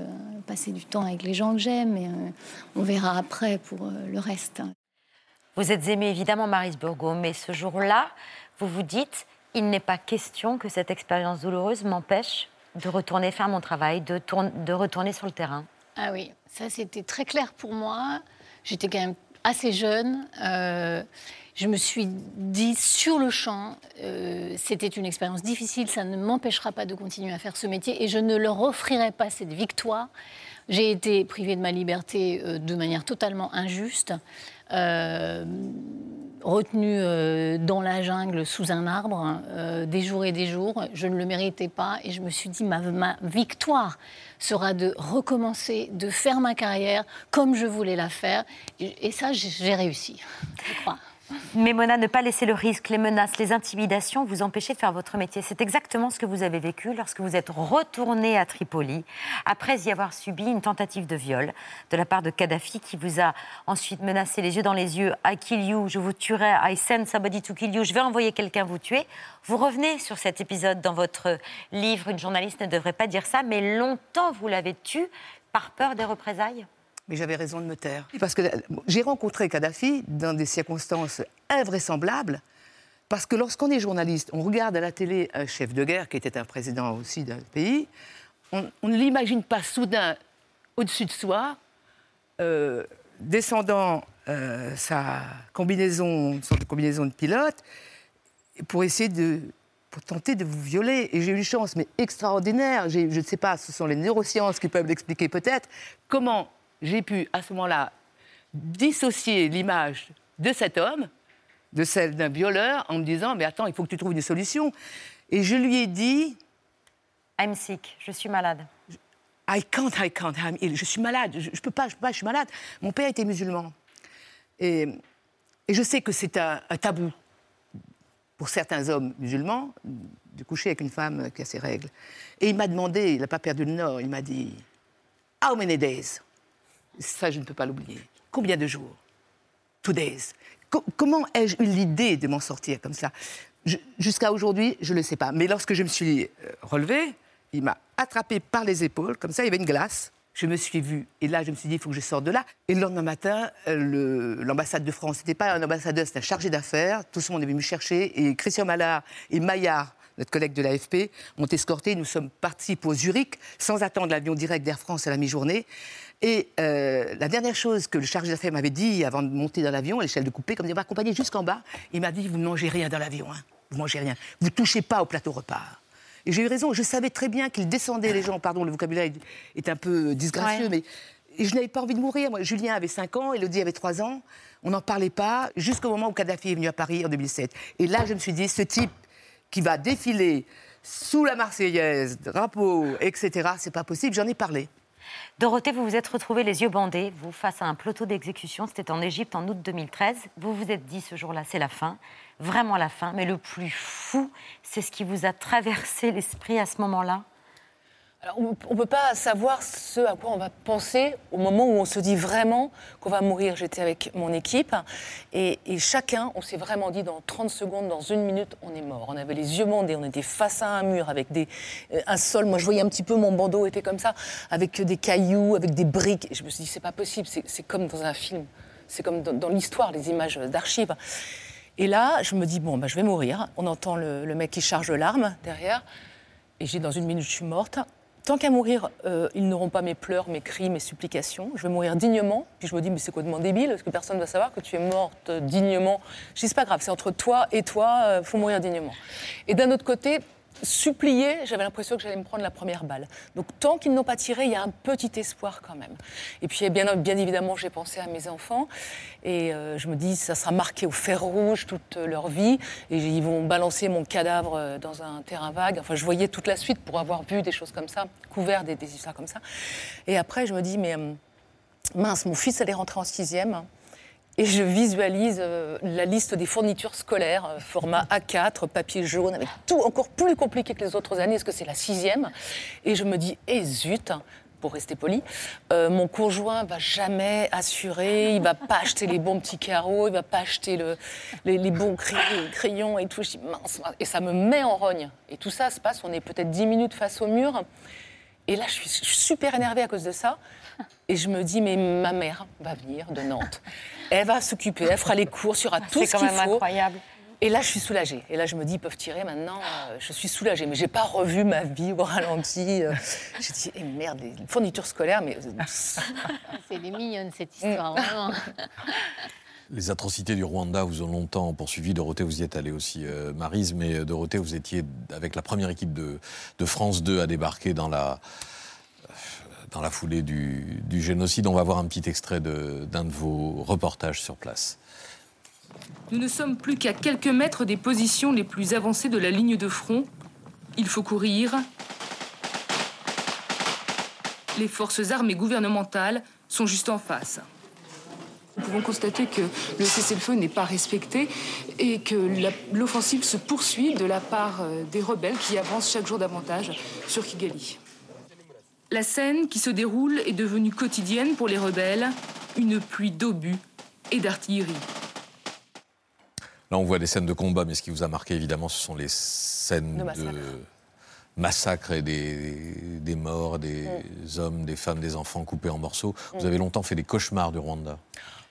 passer du temps avec les gens que j'aime. Et euh, on verra après pour le reste. Vous êtes aimé évidemment, Maris Burgo, mais ce jour-là, vous vous dites, il n'est pas question que cette expérience douloureuse m'empêche de retourner faire mon travail, de, tourne- de retourner sur le terrain. Ah oui, ça c'était très clair pour moi. J'étais quand même assez jeune. Euh, je me suis dit sur le champ, euh, c'était une expérience difficile, ça ne m'empêchera pas de continuer à faire ce métier et je ne leur offrirai pas cette victoire. J'ai été privée de ma liberté euh, de manière totalement injuste. Retenue dans la jungle sous un arbre des jours et des jours. Je ne le méritais pas et je me suis dit ma victoire sera de recommencer, de faire ma carrière comme je voulais la faire. Et, ça, j'ai réussi, je crois. Mais Mona, ne pas laisser le risque, les menaces, les intimidations vous empêcher de faire votre métier. C'est exactement ce que vous avez vécu lorsque vous êtes retourné à Tripoli, après y avoir subi une tentative de viol de la part de Kadhafi, qui vous a ensuite menacé les yeux dans les yeux. I kill you, je vous tuerai, I send somebody to kill you, je vais envoyer quelqu'un vous tuer. Vous revenez sur cet épisode dans votre livre. Une journaliste ne devrait pas dire ça, mais longtemps vous l'avez tué par peur des représailles mais j'avais raison de me taire. Parce que j'ai rencontré Kadhafi dans des circonstances invraisemblables. Parce que lorsqu'on est journaliste, on regarde à la télé un chef de guerre qui était un président aussi d'un pays, on, ne l'imagine pas soudain au-dessus de soi, euh, descendant euh, sa combinaison, sorte de combinaison de pilote, pour essayer de pour tenter de vous violer. Et j'ai eu une chance, mais extraordinaire. Je ne sais pas, ce sont les neurosciences qui peuvent l'expliquer peut-être. Comment j'ai pu, à ce moment-là, dissocier l'image de cet homme de celle d'un violeur en me disant Mais attends, il faut que tu trouves une solution. Et je lui ai dit I'm sick, je suis malade. I can't, I can't, je suis malade, je, ne peux pas, je peux pas, je suis malade. Mon père était musulman. Et, et je sais que c'est un, tabou pour certains hommes musulmans de coucher avec une femme qui a ses règles. Et il m'a demandé, il n'a pas perdu le nord, il m'a dit How many days Ça, je ne peux pas l'oublier. Combien de jours? Two days comment ai-je eu l'idée de m'en sortir comme ça? Jusqu'à aujourd'hui, je ne le sais pas. Mais lorsque je me suis euh, relevée, il m'a attrapé par les épaules, comme ça, il y avait une glace. Je me suis vue, et là, je me suis dit, il faut que je sorte de là. Et le lendemain matin, euh, l'ambassade de France, n'était pas un ambassadeur, c'était un chargé d'affaires. Tout le monde est venu me chercher, et Christian Mallard et Maillard, notre collègue de l'AFP, m'ont escorté. Nous sommes partis pour Zurich, sans attendre l'avion direct d'Air France à la mi-journée. Et euh, la dernière chose que le chargé d'affaires m'avait dit avant de monter dans l'avion, à l'échelle de coupé, comme il m'accompagner jusqu'en bas, il m'a dit Vous ne mangez rien dans l'avion, hein. vous mangez rien. Vous ne touchez pas au plateau repas. Et j'ai eu raison, je savais très bien qu'il descendait les gens, pardon, le vocabulaire est un peu disgracieux, mais je n'avais pas envie de mourir. Moi, Julien avait 5 ans, Elodie avait 3 ans. On n'en parlait pas jusqu'au moment où Kadhafi est venu à Paris en 2007. Et là, je me suis dit, ce type qui va défiler sous la Marseillaise, drapeau, etc., c'est pas possible. J'en ai parlé. Dorothée, vous vous êtes retrouvée les yeux bandés, vous, face à un plateau d'exécution. C'était en Égypte en août 2013. Vous vous êtes dit ce jour-là, c'est la fin, vraiment la fin. Mais le plus fou, c'est ce qui vous a traversé l'esprit à ce moment-là on ne peut pas savoir ce à quoi on va penser au moment où on se dit vraiment qu'on va mourir. J'étais avec mon équipe et, chacun, on s'est vraiment dit dans 30 secondes, dans une minute, on est mort. On avait les yeux bandés, on était face à un mur avec des, euh, un sol. Moi, je voyais un petit peu mon bandeau était comme ça, avec des cailloux, avec des briques. Je me suis dit, c'est pas possible, c'est comme dans un film. C'est comme dans, l'histoire, les images d'archives. Et là, je me dis, bon, bah, je vais mourir. On entend le, le mec qui charge l'arme derrière. Et j'ai dans une minute, je suis morte. Tant qu'à mourir, euh, ils n'auront pas mes pleurs, mes cris, mes supplications. Je vais mourir dignement. Puis je me dis, mais c'est complètement débile, parce que personne ne va savoir que tu es morte dignement. Je dis, c'est pas grave, c'est entre toi et toi, il euh, faut mourir dignement. Et d'un autre côté, supplier, j'avais l'impression que j'allais me prendre la première balle. Donc tant qu'ils n'ont pas tiré, il y a un petit espoir quand même. Et puis bien, bien évidemment, j'ai pensé à mes enfants et euh, je me dis ça sera marqué au fer rouge toute leur vie et ils vont balancer mon cadavre euh, dans un terrain vague. Enfin, je voyais toute la suite pour avoir vu des choses comme ça, couvert des, des histoires comme ça. Et après, je me dis mais euh, mince, mon fils allait rentrer en sixième et je visualise euh, la liste des fournitures scolaires, euh, format A4, papier jaune, avec tout encore plus compliqué que les autres années, parce que c'est la sixième. Et je me dis, eh zut, pour rester poli, euh, mon conjoint va jamais assurer, il va pas acheter les bons petits carreaux, il va pas acheter le, les, bons crayons et tout. Je dis, mince, et ça me met en rogne. Et tout ça se passe, on est peut-être dix minutes face au mur. Et là, je suis super énervée à cause de ça. Et je me dis, mais ma mère va venir de Nantes. Elle va s'occuper, elle fera les courses, il y aura tout ce qu'il faut. C'est incroyable. Et là, je suis soulagée. Et là, je me dis, ils peuvent tirer maintenant. Euh, je suis soulagée. Mais j'ai pas revu ma vie au ralenti. Euh. J'ai dit, eh merde, les fournitures scolaires, mais. Euh, C'est les mignonnes, cette histoire, mm. vraiment. Les atrocités du Rwanda vous ont longtemps poursuivi. Dorothée, vous y êtes allée aussi, Marise. Mais Dorothée, vous étiez avec la première équipe de, de France 2 à débarquer dans la, dans la foulée du, génocide. On va voir un petit extrait d'un de, vos reportages sur place. Nous ne sommes plus qu'à quelques mètres des positions les plus avancées de la ligne de front. Il faut courir. Les forces armées gouvernementales sont juste en face. Nous pouvons constater que le cessez-le-feu n'est pas respecté et que l'offensive se poursuit de la part euh, des rebelles qui avancent chaque jour davantage sur Kigali. La scène qui se déroule est devenue quotidienne pour les rebelles, une pluie d'obus et d'artillerie. Là, on voit des scènes de combat, mais ce qui vous a marqué, évidemment, ce sont les scènes de massacre, et des, des morts, des Mm. hommes, des femmes, des enfants coupés en morceaux. Vous avez longtemps fait des cauchemars du Rwanda.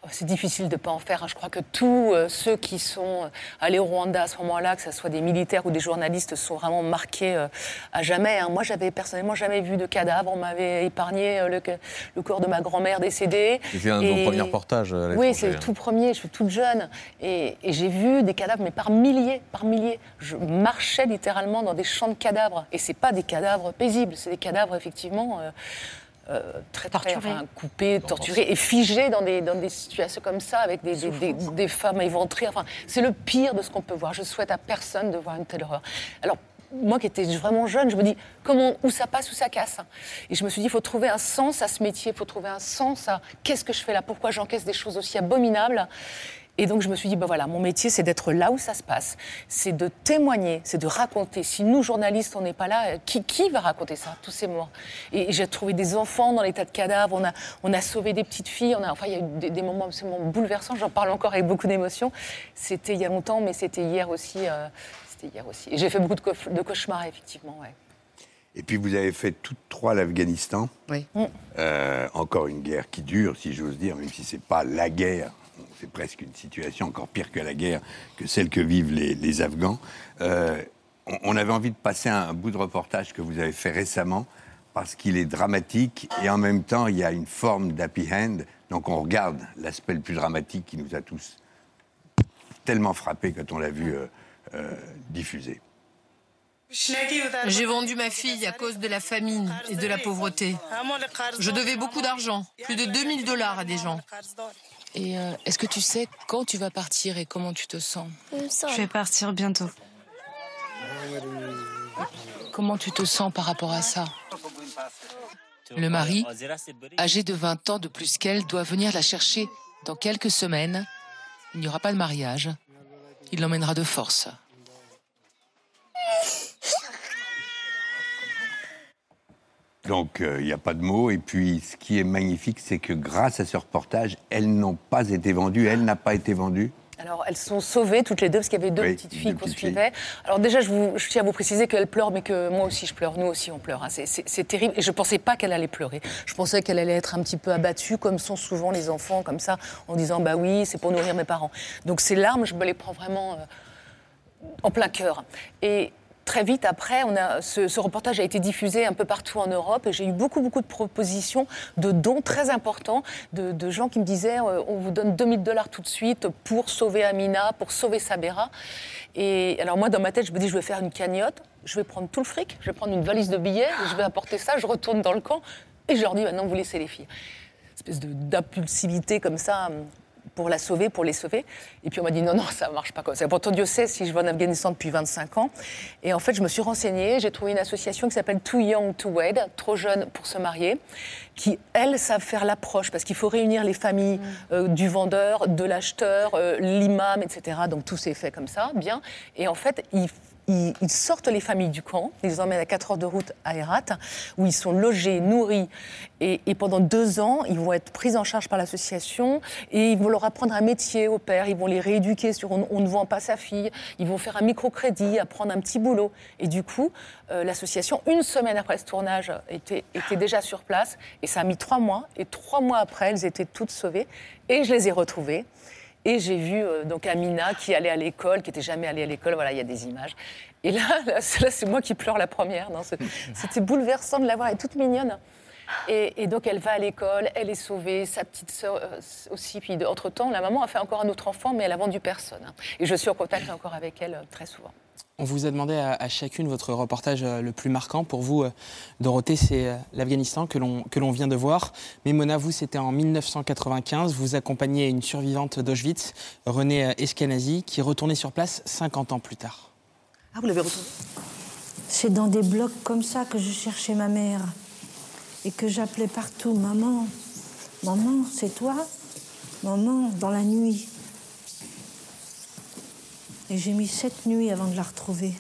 Oh, C'est difficile de ne pas en faire. hein. Je crois que tous euh, ceux qui sont euh, allés au Rwanda à ce moment-là, que ce soit des militaires ou des journalistes, sont vraiment marqués euh, à jamais. hein. Moi, j'avais personnellement jamais vu de cadavre. On m'avait épargné le, le corps de ma grand-mère décédée. C'était un de vos premiers reportages à Oui, c'est le hein. tout premier. Je suis toute jeune. Et, et j'ai vu des cadavres, mais par milliers, par milliers. Je marchais littéralement dans des champs de cadavres. Et c'est pas des cadavres paisibles, c'est des cadavres, effectivement. euh, euh, très, très Torturés. enfin, coupés, torturés et figés dans des, dans des situations comme ça, avec des, des- des- des femmes éventrées. Enfin, c'est le pire de ce qu'on peut voir. Je souhaite à personne de voir une telle horreur. Alors, moi qui étais vraiment jeune, je me dis comment, où ça passe, où ça casse. Et je me suis dit, il faut trouver un sens à ce métier, il faut trouver un sens à qu'est-ce que je fais là, pourquoi j'encaisse des choses aussi abominables. Et donc je me suis dit, ben voilà, mon métier, c'est d'être là où ça se passe, c'est de témoigner, c'est de raconter. Si nous, journalistes, on n'est pas là, euh, qui, qui va raconter ça, tous ces morts? Et j'ai trouvé des enfants dans l'état de cadavre, on a, on a sauvé des petites filles, on a, enfin, il y a eu des, des moments absolument bouleversants, j'en parle encore avec beaucoup d'émotion. C'était il y a longtemps, mais c'était hier aussi. euh, c'était hier aussi. Et j'ai fait beaucoup de, cauch- de cauchemars, effectivement, ouais. Et puis vous avez fait toutes trois l'Afghanistan. Oui. Euh, encore une guerre qui dure, si j'ose dire, même si c'est pas la guerre. C'est presque une situation encore pire que la guerre, que celle que vivent les, Afghans. Euh, on, avait envie de passer un, un bout de reportage que vous avez fait récemment parce qu'il est dramatique et en même temps il y a une forme d'happy end. Donc on regarde l'aspect le plus dramatique qui nous a tous tellement frappés quand on l'a vu euh, euh, diffusé. J'ai vendu ma fille à cause de la famine et de la pauvreté. Je devais beaucoup d'argent, plus de 2000 dollars à des gens. Et euh, est-ce que tu sais quand tu vas partir et comment tu te sens Je vais partir bientôt. Comment tu te sens par rapport à ça? Le mari, âgé de 20 ans de plus qu'elle, doit venir la chercher dans quelques semaines. Il n'y aura pas de mariage. Il l'emmènera de force. Donc euh, il n'y a pas de mots. Et puis ce qui est magnifique, c'est que grâce à ce reportage, elles n'ont pas été vendues. Elle n'a pas été vendue. Alors, elles sont sauvées toutes les deux, parce qu'il y avait deux Oui, petites filles qu'on suivait. Alors déjà, je, vous- je tiens à vous préciser qu'elle pleure, mais que moi aussi je pleure. Nous aussi, on pleure. hein. C'est terrible. Et je ne pensais pas qu'elle allait pleurer. Je pensais qu'elle allait être un petit peu abattue, comme sont souvent les enfants, comme ça, en disant, bah oui, c'est pour nourrir mes parents. Donc ces larmes, je me les prends vraiment euh, en plein cœur. Et très vite après, ce, reportage a été diffusé un peu partout en Europe et j'ai eu beaucoup, beaucoup de propositions de dons très importants de, gens qui me disaient euh, on vous donne 2000 dollars tout de suite pour sauver Amina, pour sauver Sabera. Et alors moi, dans ma tête, je me dis je vais faire une cagnotte, je vais prendre tout le fric, je vais prendre une valise de billets, je vais apporter ça, je retourne dans le camp et je leur dis maintenant vous laissez les filles. Espèce de- d'impulsivité comme ça. Pour la sauver, pour les sauver. Et puis on m'a dit non, non, ça ne marche pas comme ça. Pourtant, Dieu sait si je vais en Afghanistan depuis 25 ans. Et en fait, je me suis renseignée, j'ai trouvé une association qui s'appelle Too Young to Wed, trop jeune pour se marier, qui, elles, savent faire l'approche, parce qu'il faut réunir les familles euh, du vendeur, de l'acheteur, euh, l'imam, etc. Donc tout s'est fait comme ça, bien. Et en fait, ils ils, sortent les familles du camp, ils les emmènent à 4 heures de route à Herat, où ils sont logés, nourris. Et, pendant deux ans, ils vont être pris en charge par l'association et ils vont leur apprendre un métier au père. Ils vont les rééduquer sur on, ne vend pas sa fille. Ils vont faire un microcrédit, apprendre un petit boulot. Et du coup, euh, l'association, une semaine après ce tournage, était déjà sur place. Et ça a mis trois mois. Et trois mois après, elles étaient toutes sauvées. Et je les ai retrouvées. Et j'ai vu euh, donc Amina qui allait à l'école, qui n'était jamais allée à l'école. Voilà, il y a des images. Et là, là, c'est là, c'est moi qui pleure la première. C'était bouleversant de la voir. Elle est toute mignonne. Et, et donc elle va à l'école, elle est sauvée, sa petite sœur euh, aussi. Puis entre-temps, la maman a fait encore un autre enfant, mais elle a vendu personne. hein. Et je suis en contact encore avec elle euh, très souvent. On vous a demandé à, à chacune votre reportage euh, le plus marquant. Pour vous, euh, Dorothée, c'est euh, l'Afghanistan que l'on que l'on vient de voir. Mais Mona, vous, c'était en 1995. Vous accompagnez une survivante d'Auschwitz, Renée Eskenazi, qui est retournée sur place 50 ans plus tard. Ah, vous l'avez retrouvé C'est dans des blocs comme ça que je cherchais ma mère et que j'appelais partout Maman, maman, c'est toi? Maman, dans la nuit. Et j'ai mis sept nuits avant de la retrouver.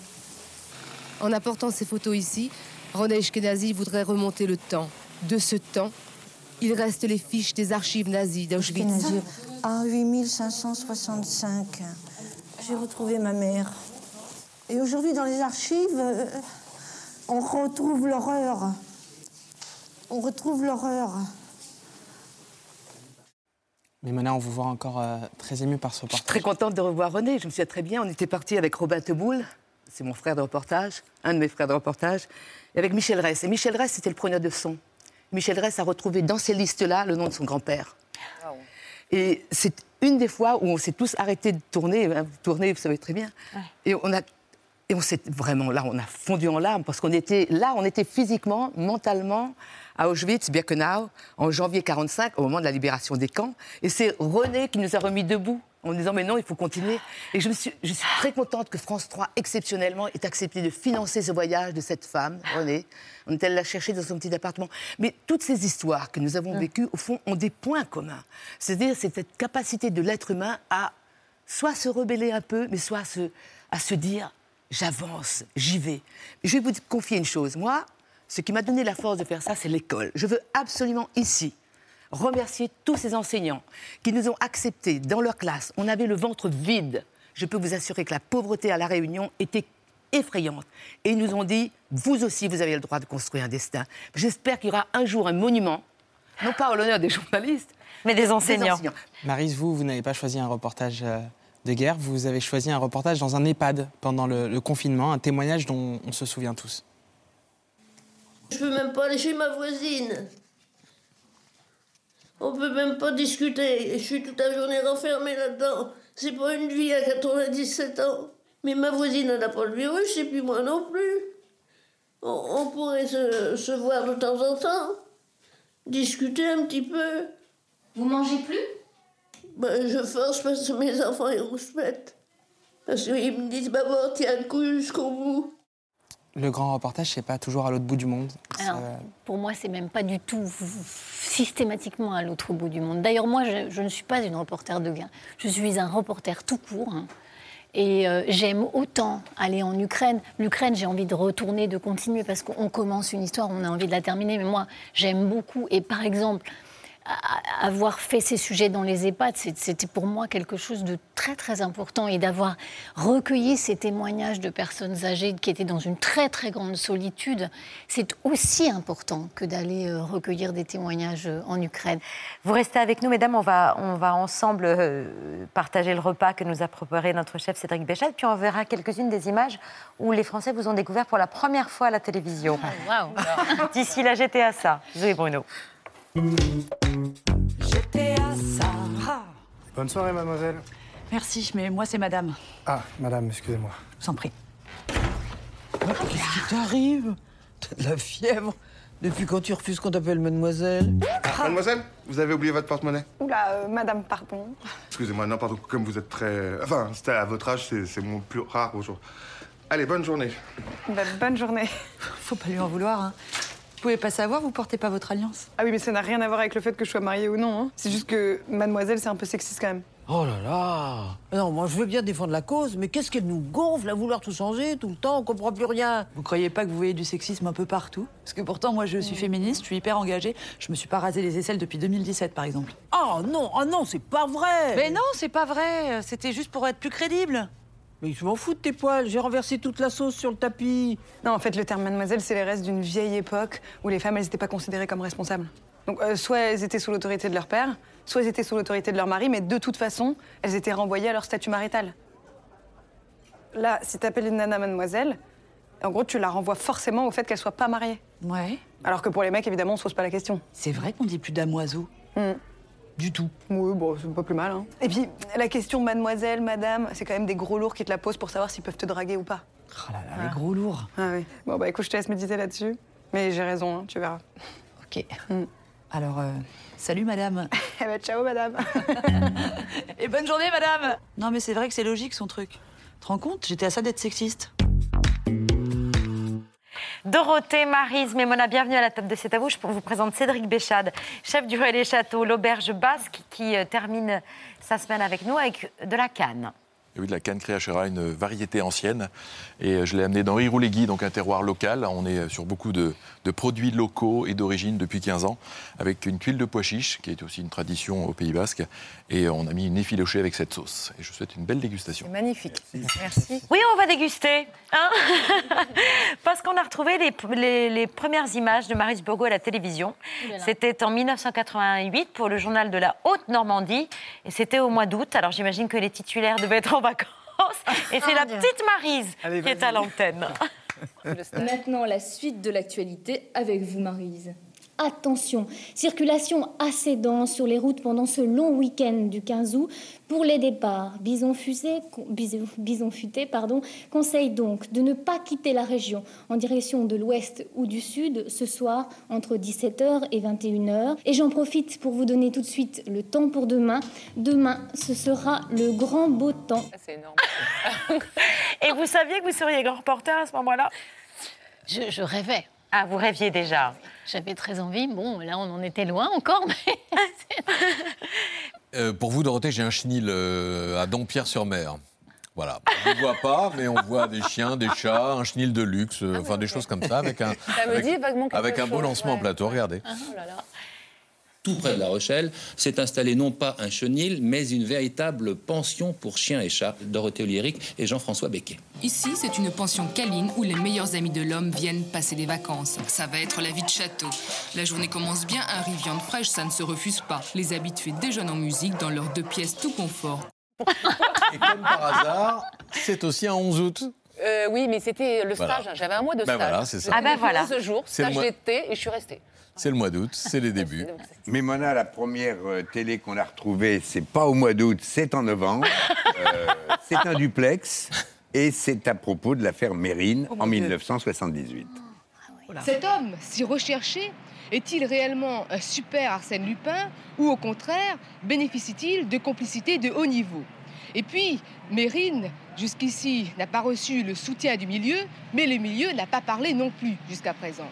En apportant ces photos ici, René Ashkenazi voudrait remonter le temps. De ce temps, il reste les fiches des archives nazies d'Auschwitz. À 8565. J'ai retrouvé ma mère. Et aujourd'hui, dans les archives, euh, on retrouve l'horreur. On retrouve l'horreur. Mais maintenant, on vous voit encore euh, très ému par ce Je reportage. suis très contente de revoir René. Je me souviens très bien. On était parti avec Robin Teboul, c'est mon frère de reportage, un de mes frères de reportage, et avec Michel Ress. Et Michel Ress, c'était le preneur de son. Michel Ress a retrouvé dans ces listes-là le nom de son grand-père. Et c'est une des fois où on s'est tous arrêtés de tourner. hein, tourner, vous savez très bien. Et on a. Et on s'est vraiment là, on a fondu en larmes parce qu'on était là, on était physiquement, mentalement à Auschwitz-Birkenau en janvier 45, au moment de la libération des camps. Et c'est René qui nous a remis debout en disant mais non, il faut continuer. Et je, me suis, je suis très contente que France 3, exceptionnellement, ait accepté de financer ce voyage de cette femme, René. On est allé la chercher dans son petit appartement. Mais toutes ces histoires que nous avons vécues, au fond, ont des points communs. C'est-à-dire c'est cette capacité de l'être humain à soit se rebeller un peu, mais soit à se, à se dire j'avance, j'y vais. Je vais vous confier une chose. Moi, ce qui m'a donné la force de faire ça, c'est l'école. Je veux absolument ici remercier tous ces enseignants qui nous ont acceptés dans leur classe. On avait le ventre vide. Je peux vous assurer que la pauvreté à La Réunion était effrayante. Et ils nous ont dit, vous aussi, vous avez le droit de construire un destin. J'espère qu'il y aura un jour un monument, non pas en l'honneur des journalistes, mais des enseignants. Marise, vous, vous n'avez pas choisi un reportage euh, de guerre, vous avez choisi un reportage dans un EHPAD pendant le, le confinement, un témoignage dont on se souvient tous. Je peux même pas aller chez ma voisine. On peut même pas discuter. Je suis toute la journée renfermée là-dedans. C'est pas une vie à 97 ans. Mais ma voisine, elle n'a pas le virus, et puis moi non plus. On, on pourrait se, se voir de temps en temps, discuter un petit peu. Vous mangez plus? Ben, je force parce que mes enfants, ils rouspètent. Parce qu'ils me disent, maman, tiens le coup jusqu'au bout. Le grand reportage, c'est pas toujours à l'autre bout du monde. Alors, pour moi, c'est même pas du tout systématiquement à l'autre bout du monde. D'ailleurs, moi, je, je ne suis pas une reporter de guerre. Je suis un reporter tout court. hein. Et euh, j'aime autant aller en Ukraine. L'Ukraine, j'ai envie de retourner, de continuer, parce qu'on commence une histoire, on a envie de la terminer. Mais moi, j'aime beaucoup. Et par exemple, avoir fait ces sujets dans les EHPAD, c'était pour moi quelque chose de très très important et d'avoir recueilli ces témoignages de personnes âgées qui étaient dans une très très grande solitude, c'est aussi important que d'aller euh, recueillir des témoignages euh, en Ukraine. Vous restez avec nous, mesdames. On va, on va ensemble euh, partager le repas que nous a préparé notre chef Cédric Béchat. Puis on verra quelques-unes des images où les Français vous ont découvert pour la première fois à la télévision. D'ici là, j'étais à ça. Zoé Bruno. J'étais à ça. Bonne soirée, mademoiselle. Merci, mais moi, c'est madame. Ah, madame, excusez-moi. Je vous en prie. Qu'est-ce qui t'arrive? T'as de la fièvre Depuis quand tu refuses qu'on t'appelle mademoiselle? Mademoiselle, vous avez oublié votre porte-monnaie? Oula, euh, madame, pardon. Excusez-moi, non, pardon, comme vous êtes très... Enfin, c'était à votre âge, c'est c'est mon plus rare bonjour. Allez, bonne journée. Bah, bonne journée. Faut pas lui en vouloir, hein. Vous pouvez pas savoir, vous portez pas votre alliance. Ah oui, mais ça n'a rien à voir avec le fait que je sois mariée ou non. hein. C'est juste que mademoiselle, c'est un peu sexiste quand même. Oh là là Non, moi je veux bien défendre la cause, mais qu'est-ce qu'elle nous gonfle à vouloir tout changer tout le temps On comprend plus rien. Vous croyez pas que vous voyez du sexisme un peu partout? Parce que pourtant, moi, je suis féministe, je suis hyper engagée. Je me suis pas rasé les aisselles depuis 2017, par exemple. Oh non, oh non, c'est pas vrai Mais non, c'est pas vrai. C'était juste pour être plus crédible. Mais je m'en fous de tes poils, j'ai renversé toute la sauce sur le tapis. Non, en fait, le terme mademoiselle, c'est les restes d'une vieille époque où les femmes, elles n'étaient pas considérées comme responsables. Donc, euh, soit elles étaient sous l'autorité de leur père, soit elles étaient sous l'autorité de leur mari, mais de toute façon, elles étaient renvoyées à leur statut marital. Là, si t'appelles une nana mademoiselle, en gros, tu la renvoies forcément au fait qu'elle soit pas mariée. Ouais. Alors que pour les mecs, évidemment, on se pose pas la question. C'est vrai qu'on dit plus damoiseau. Du tout. Oui, bon, c'est pas plus mal. hein. Et puis, la question mademoiselle, madame, c'est quand même des gros lourds qui te la posent pour savoir s'ils peuvent te draguer ou pas. Oh là là, les gros lourds. Ah oui. Bon, bah écoute, je te laisse méditer là-dessus. Mais j'ai raison, hein, tu verras. Ok. Alors, euh, salut madame. Eh ben, ciao, madame. Et bonne journée, madame Non, mais c'est vrai que c'est logique, son truc. Tu te rends compte? J'étais à ça d'être sexiste. Dorothée, Marise, Mémona, bienvenue à la table de C'est à vous. Je vous présente Cédric Béchade, chef du relais château, l'auberge basque, qui euh, termine sa semaine avec nous avec de la canne. oui, de la canne créachera, une variété ancienne. Et je l'ai amené dans Iroulegui, donc un terroir local. On est sur beaucoup de, produits locaux et d'origine depuis 15 ans, avec une tuile de pois chiche, qui est aussi une tradition au Pays Basque. Et on a mis une effilochée avec cette sauce. Et je souhaite une belle dégustation. Magnifique. Merci. Oui, on va déguster. Hein Parce qu'on a retrouvé les, les, premières images de Maris Bourgo à la télévision. C'était en 1988 pour le journal de la Haute-Normandie. Et c'était au mois d'août. Alors j'imagine que les titulaires devaient être en vacances. Et c'est la petite Marise qui est à l'antenne. Maintenant, la suite de l'actualité avec vous, Marise. Attention, circulation assez dense sur les routes pendant ce long week-end du 15 août. Pour les départs, Bison, Fusé, Bison Futé pardon, conseille donc de ne pas quitter la région en direction de l'ouest ou du sud ce soir entre 17h et 21h. Et j'en profite pour vous donner tout de suite le temps pour demain. Demain, ce sera le grand beau temps. C'est énorme. et vous saviez que vous seriez grand reporter à ce moment-là? Je rêvais. Ah, vous rêviez déjà J'avais très envie. Bon, là, on en était loin encore, mais... Euh, pour vous, Dorothée, j'ai un chenil euh, à Dompierre-sur-Mer. Voilà. On ne voit pas, mais on voit des chiens, des chats, un chenil de luxe, euh, enfin des choses comme ça, avec un, avec, un beau lancement en plateau. Regardez. Ah, oh là là tout près de La Rochelle, s'est installé non pas un chenil, mais une véritable pension pour chiens et chats. Dorothée Oliéric et Jean-François Becquet. Ici, c'est une pension câline où les meilleurs amis de l'homme viennent passer des vacances. Ça va être la vie de château. La journée commence bien, un riz viande fraîche, ça ne se refuse pas. Les habitués déjeunent en musique dans leurs deux pièces tout confort. Et comme par hasard, c'est aussi un 11 août. Euh, oui, mais c'était le stage. J'avais un mois de ben stage. ça. Ah ben voilà. 11 jours, stage d'été, et je suis restée. C'est le mois d'août, c'est les débuts. Mais Mona, la première euh, télé qu'on a retrouvée, c'est pas au mois d'août, c'est en novembre. Euh, c'est un duplex et c'est à propos de l'affaire Mérine oh en 1978. Cet homme, si recherché, est-il réellement un super Arsène Lupin ou au contraire bénéficie-t-il de complicité de haut niveau? Et puis, Mérine, jusqu'ici, n'a pas reçu le soutien du milieu, mais le milieu n'a pas parlé non plus jusqu'à présent.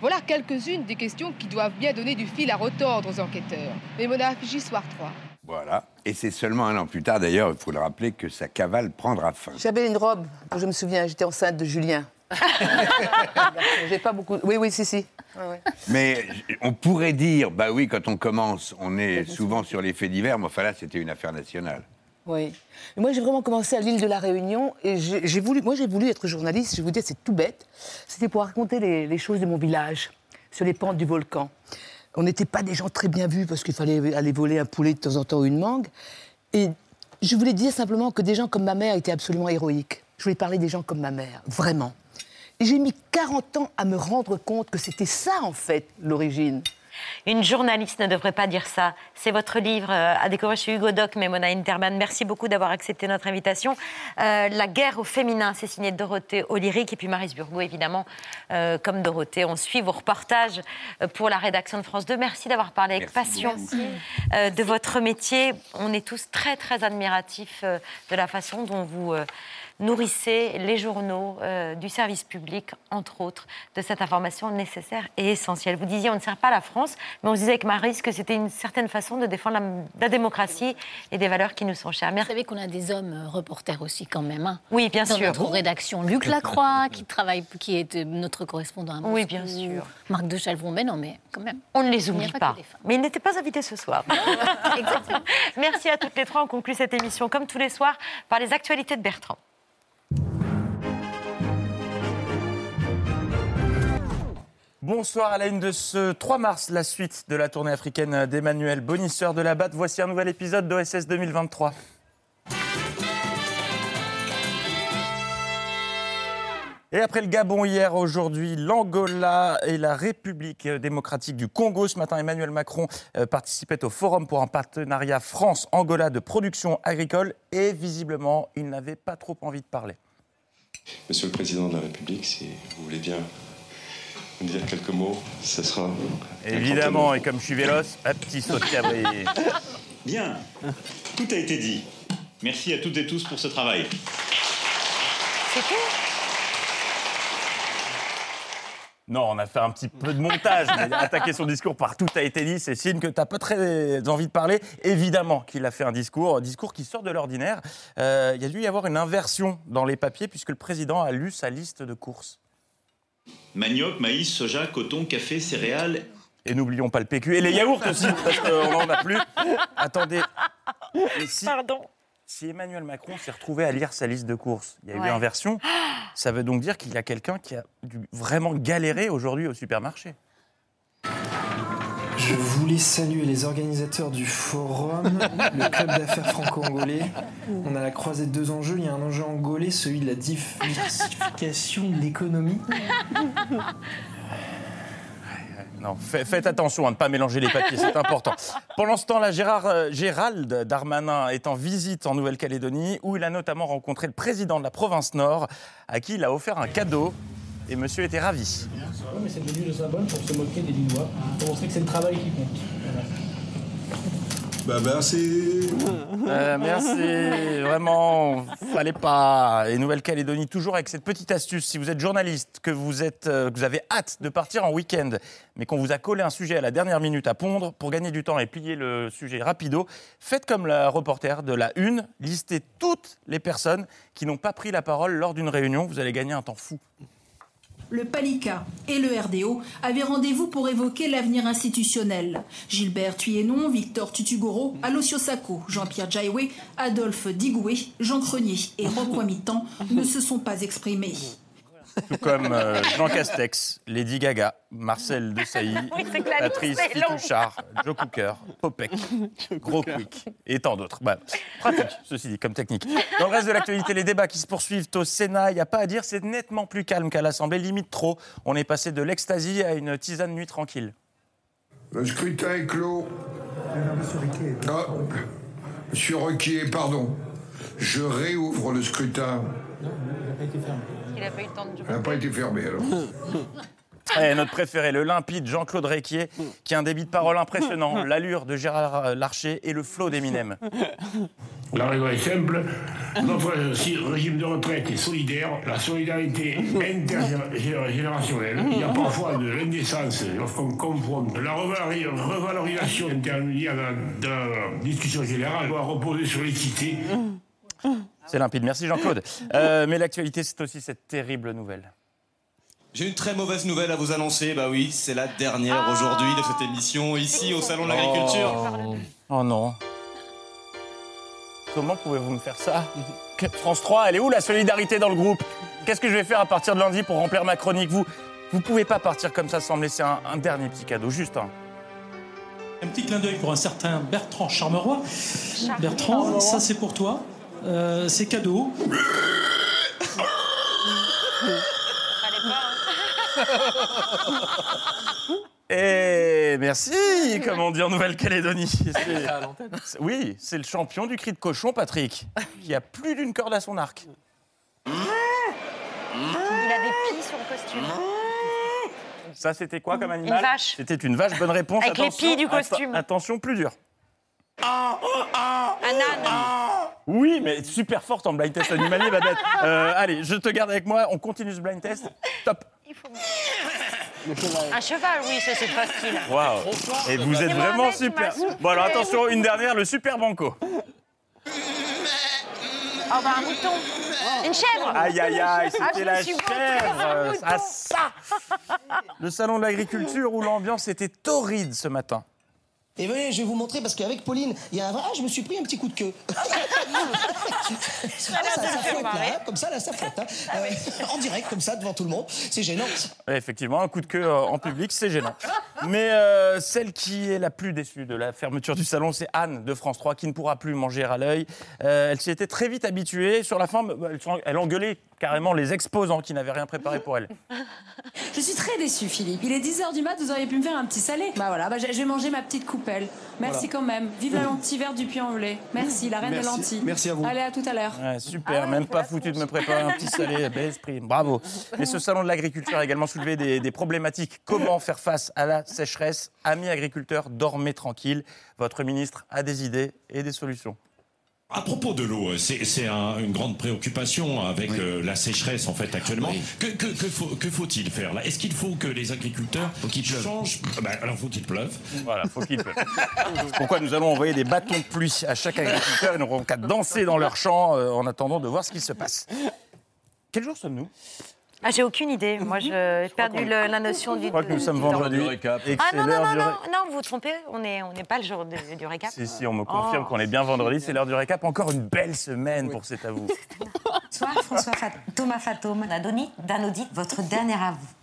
Voilà quelques-unes des questions qui doivent bien donner du fil à retordre aux enquêteurs. Mémona Fiji, soir 3. Voilà. Et c'est seulement un an plus tard, d'ailleurs, il faut le rappeler, que sa cavale prendra fin. J'avais une robe, je me souviens, j'étais enceinte de Julien. J'ai pas beaucoup. Oui, oui, si, si. Mais on pourrait dire, bah oui, quand on commence, on est souvent sur les faits divers, mais enfin là, c'était une affaire nationale. Oui. Moi, j'ai vraiment commencé à l'île de la Réunion et j'ai voulu, moi, j'ai voulu être journaliste. Je vous dire, c'est tout bête. C'était pour raconter les, choses de mon village, sur les pentes du volcan. On n'était pas des gens très bien vus parce qu'il fallait aller voler un poulet de temps en temps ou une mangue. Et je voulais dire simplement que des gens comme ma mère étaient absolument héroïques. Je voulais parler des gens comme ma mère, vraiment. J'ai mis 40 ans à me rendre compte que c'était ça, en fait, l'origine. Une journaliste ne devrait pas dire ça. C'est votre livre euh, à découvrir chez Hugo Doc, Mona Interman. Merci beaucoup d'avoir accepté notre invitation. Euh, la guerre au féminin, c'est signé Dorothée Olyric et puis Maris Burgo, évidemment, euh, comme Dorothée. On suit vos reportages pour la rédaction de France 2. Merci d'avoir parlé avec passion de votre métier. On est tous très, très admiratifs de la façon dont vous nourrissez les journaux euh, du service public, entre autres, de cette information nécessaire et essentielle. Vous disiez, on ne sert pas la France, mais on se disait avec Maris que c'était une certaine façon de défendre la, démocratie et des valeurs qui nous sont chères. Vous savez qu'on a des hommes euh, reporters aussi quand même. Hein. oui, bien Dans sûr. notre rédaction, Luc Lacroix, qui travaille, qui est euh, notre correspondant à Moscou. Oui, bien sûr. Marc de Chalvon, mais non, mais quand même. On ne les oublie pas. Mais ils n'étaient pas invités ce soir. Exactement. Merci à toutes les trois. On conclut cette émission, comme tous les soirs, par les actualités de Bertrand. Bonsoir à la une de ce 3 mars, la suite de la tournée africaine d'Emmanuel Bonisseur de la Batte. Voici un nouvel épisode d'OSS 2023. Et après le Gabon hier, aujourd'hui, l'Angola et la République démocratique du Congo. Ce matin, Emmanuel Macron euh, participait au forum pour un partenariat France-Angola de production agricole et visiblement, il n'avait pas trop envie de parler. Monsieur le Président de la République, si vous voulez bien me dire quelques mots, ce sera. Évidemment, et comme je suis véloce, un petit saut de cabri. Bien, tout a été dit. Merci à toutes et tous pour ce travail. C'est tout? Non, on a fait un petit peu de montage, mais attaquer son discours par tout a été dit, c'est signe que tu n'as pas très envie de parler. Évidemment qu'il a fait un discours, un discours qui sort de l'ordinaire. Euh, il y a dû y avoir une inversion dans les papiers puisque le président a lu sa liste de courses. Manioc, maïs, soja, coton, café, céréales. Et n'oublions pas le PQ et les yaourts aussi, parce qu'on n'en a plus. Attendez. Et si, Pardon. si Emmanuel Macron s'est retrouvé à lire sa liste de courses, il y a eu Ouais. inversion, ça veut donc dire qu'il y a quelqu'un qui a dû vraiment galérer aujourd'hui au supermarché. Je voulais saluer les organisateurs du forum, le club d'affaires franco-angolais. On a la croisée de deux enjeux. Il y a un enjeu angolais, celui de la diversification de l'économie. Non, fa- faites attention à ne pas mélanger les papiers, c'est important. Pendant ce temps-là, Gérard, euh, Gérald Darmanin est en visite en Nouvelle-Calédonie, où il a notamment rencontré le président de la province Nord, à qui il a offert un cadeau. Et monsieur était ravi. Oui, mais c'est devenu le symbole pour se moquer des Lillois, pour montrer que c'est le travail qui compte. Voilà. Bah merci. Euh, merci, vraiment, fallait pas. Et Nouvelle-Calédonie, toujours avec cette petite astuce, si vous êtes journaliste, que vous, êtes, euh, que vous avez hâte de partir en week-end, mais qu'on vous a collé un sujet à la dernière minute à pondre, pour gagner du temps et plier le sujet rapido, faites comme la reporter de la Une, listez toutes les personnes qui n'ont pas pris la parole lors d'une réunion, vous allez gagner un temps fou. Le PALICA et le RDO avaient rendez-vous pour évoquer l'avenir institutionnel. Gilbert Thuyenon, Victor Tutugoro, Alosio Sacco, Jean-Pierre Jaïwe, Adolphe Digoué, Jean Crenier et Wamitan ne se sont pas exprimés. Tout comme euh, Jean Castex, Lady Gaga, Marcel Desailly, Patrice. Fitouchard, Joe Cooker, Popek, Gros Quick et tant d'autres. Bah, pratique, ceci dit, comme technique. Dans le reste de l'actualité, les débats qui se poursuivent au Sénat, il n'y a pas à dire, c'est nettement plus calme qu'à l'Assemblée, limite trop. On est passé de l'extasie à une tisane nuit tranquille. Le scrutin est clos. Ah, Monsieur Requier, pardon. Je réouvre le scrutin. Il n'a pas eu le temps de Il n'a pas été fermé alors. Et notre préféré, le limpide Jean-Claude Réquier, qui a un débit de parole impressionnant, l'allure de Gérard Larcher et le flot d'Eminem. La raison est simple. Notre régime de retraite est solidaire. La solidarité intergénérationnelle. Il y a parfois de l'indécence lorsqu'on confronte la revalori- revalorisation intermédiaire de la, de la discussion générale doit reposer sur l'équité. C'est limpide. Merci Jean-Claude. Euh, mais l'actualité, c'est aussi cette terrible nouvelle. J'ai une très mauvaise nouvelle à vous annoncer. Bah oui, c'est la dernière aujourd'hui de cette émission ici au Salon de l'Agriculture. Oh, oh non. Comment pouvez-vous me faire ça? France 3, elle est où la solidarité dans le groupe? Qu'est-ce que je vais faire à partir de lundi pour remplir ma chronique? Vous vous pouvez pas partir comme ça sans me laisser un, un dernier petit cadeau, juste un. Un petit clin d'œil pour un certain Bertrand Charmeroy. Bertrand, ça c'est pour toi? Euh, c'est cadeau. Et merci, comme on dit en Nouvelle-Calédonie. Oui, c'est le champion du cri de cochon, Patrick, qui a plus d'une corde à son arc. Il a des pies sur le costume. Ça, c'était quoi comme animal Une vache. C'était une vache. Bonne réponse. Avec les Attention, pieds du costume. attention, plus dur. Un âne. Oui, mais super forte en blind test animalier, Babette. Euh, allez, je te garde avec moi. On continue ce blind test. Top. Un cheval, oui, ça, c'est facile. Waouh. Et vous êtes vraiment super. Bon, alors attention, une dernière, le super banco. Oh, bah, un mouton. Une chèvre. Aïe, aïe, aïe, Ah, c'était la chèvre. Ah, ça Le salon de l'agriculture où l'ambiance était torride ce matin. Et venez, je vais vous montrer parce qu'avec Pauline, il y a un vrai. Ah, je me suis pris un petit coup de queue. ça, ça, ça fouette, là, hein, comme ça, là, ça fouette. hein. Euh, en direct, comme ça, devant tout le monde. C'est gênant. Effectivement, un coup de queue euh, en public, c'est gênant. Mais euh, celle qui est la plus déçue de la fermeture du salon, c'est Anne de France 3, qui ne pourra plus manger à l'œil. Euh, elle s'y était très vite habituée. Sur la fin, bah, elle, elle engueulait carrément les exposants qui n'avaient rien préparé pour elle. Je suis très déçue, Philippe. Il est 10h du mat, vous auriez pu me faire un petit salé. Bah voilà, bah, je vais manger ma petite coupelle. Merci Voilà. quand même. Vive la lentille verte du Puy-en-Velay. Merci, la reine Merci. des lentilles. Merci à vous. Allez, à tout à l'heure. Ouais, super, même pas foutu de me préparer un petit salé, bel esprit, bravo. Mais ce salon de l'agriculture a également soulevé des, des problématiques. Comment faire face à la sécheresse? Amis agriculteurs, dormez tranquille. Votre ministre a des idées et des solutions. À propos de l'eau, c'est c'est un- une grande préoccupation avec euh, la sécheresse en fait actuellement. Que, que, que faut- que faut-il faire là? Est-ce qu'il faut que les agriculteurs changent? Bah, Alors faut qu'il pleuve? Voilà, faut qu'il pleuve. Pourquoi nous allons envoyer des bâtons de pluie à chaque agriculteur Ils n'auront qu'à danser dans leur champ euh, en attendant de voir ce qui se passe. Quel jour sommes-nous? Ah, j'ai aucune idée. Moi, j'ai perdu le- la notion du. Je crois que nous sommes vendredi. Ah non, non, non, du non, non, vous vous trompez, on n'est on pas le jour de- du récap. Si, si, on me confirme Oh. qu'on est bien vendredi, c'est l'heure du récap. Encore une belle semaine pour C'est à vous. Bonsoir François Fat- Thomas Fatome, d'un audit, votre dernier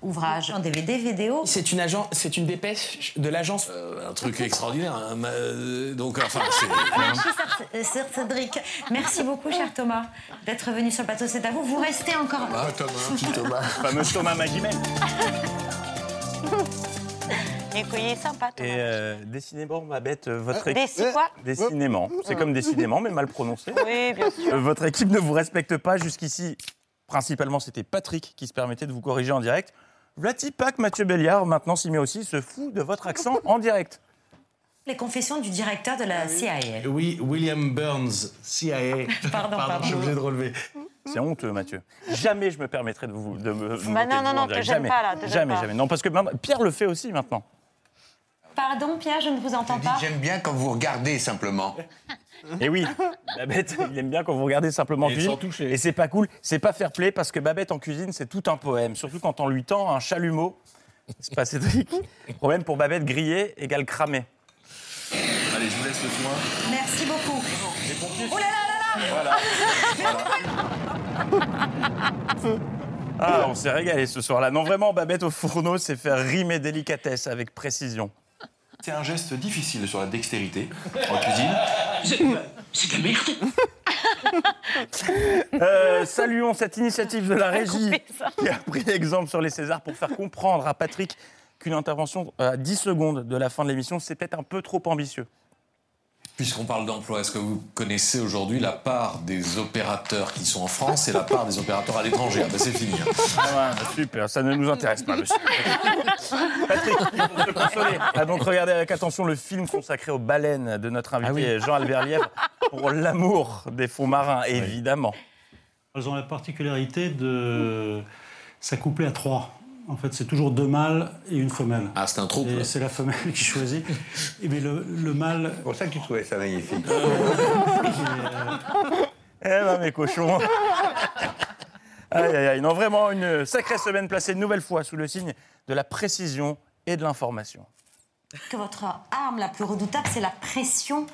ouvrage en DVD, vidéo. C'est une, agence, c'est une dépêche de l'agence. Un truc extraordinaire. hein, euh, Donc, enfin, c'est. Merci Sir- Sir Cédric. Merci beaucoup, cher Thomas, d'être venu sur le plateau. C'est à vous. Vous restez encore. Ah, Thomas, petit Thomas. Le fameux Thomas Magimel. Est sympa, Thomas. Et euh, décidément, ma bête, euh, votre Des- équipe. quoi Décidément. C'est comme décidément, mais mal prononcé. Oui, bien sûr. Euh, Votre équipe ne vous respecte pas jusqu'ici. Principalement, c'était Patrick qui se permettait de vous corriger en direct. Vlati Pack, Mathieu Béliard, maintenant s'y met aussi, se fout de votre accent en direct. Les confessions du directeur de la CIA. Oui, William Burns, CIA. Pardon, pardon. je suis obligé de relever. C'est honteux, Mathieu. Jamais je me permettrai de vous de me. de me Bah non, non, non, te jamais. pas, là, te jamais, pas. jamais. Non, parce que Pierre le fait aussi maintenant. Pardon, Pierre, je ne vous entends pas. J'aime bien quand vous regardez simplement. Et oui, Babette, il aime bien quand vous regardez simplement Et cuisine. Et c'est pas cool, c'est pas fair play parce que Babette en cuisine, c'est tout un poème. Surtout quand on lui tend un chalumeau. C'est pas Cédric. Problème pour Babette, grillé égale cramé. Allez, je vous laisse le soin. Merci beaucoup. Oh là là là là Ah, on s'est régalé ce soir-là. Non, vraiment, Babette au fourneau, c'est faire rimer délicatesse avec précision. C'est un geste difficile sur la dextérité en cuisine. C'est de la merde Euh, saluons cette initiative de la régie qui a pris exemple sur les Césars pour faire comprendre à Patrick qu'une intervention à 10 secondes de la fin de l'émission, c'est peut-être un peu trop ambitieux. Puisqu'on parle d'emploi, est-ce que vous connaissez aujourd'hui la part des opérateurs qui sont en France et la part des opérateurs à l'étranger? Ah ben c'est fini. hein. Ah ouais, super, ça ne nous intéresse pas, monsieur. Patrick, pour se consoler, a donc regardé avec attention le film consacré aux baleines de notre invité Jean-Albert Lièvre pour l'amour des fonds marins, évidemment. Elles ont la particularité de s'accoupler à trois. En fait, c'est toujours deux mâles et une femelle. Ah, c'est un trouble. Et c'est la femelle qui choisit. Et mais le, le mâle. C'est pour ça que tu trouvais ça magnifique. Eh ben, mes cochons Aïe, aïe, aïe. Non, vraiment une sacrée semaine placée une nouvelle fois sous le signe de la précision et de l'information. Que votre arme la plus redoutable, c'est la pression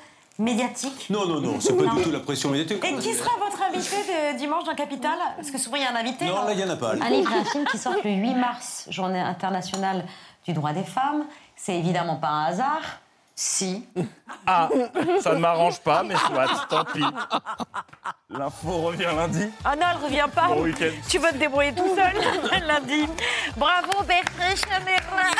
médiatique. Non, non, non, c'est pas Non. du tout la pression médiatique. Et qui sera votre invité de dimanche dans Capital Parce que souvent il y a un invité. Non, là, il y en a pas. Un livre et un film qui sortent le 8 mars, journée internationale du droit des femmes. C'est évidemment pas un hasard. Si. Ah, ça ne m'arrange pas, mais soit, tant pis. L'info revient lundi. Ah non, elle revient pas. Bon week-end. Tu vas te débrouiller tout seul lundi. Bravo Bertrand Chamerla.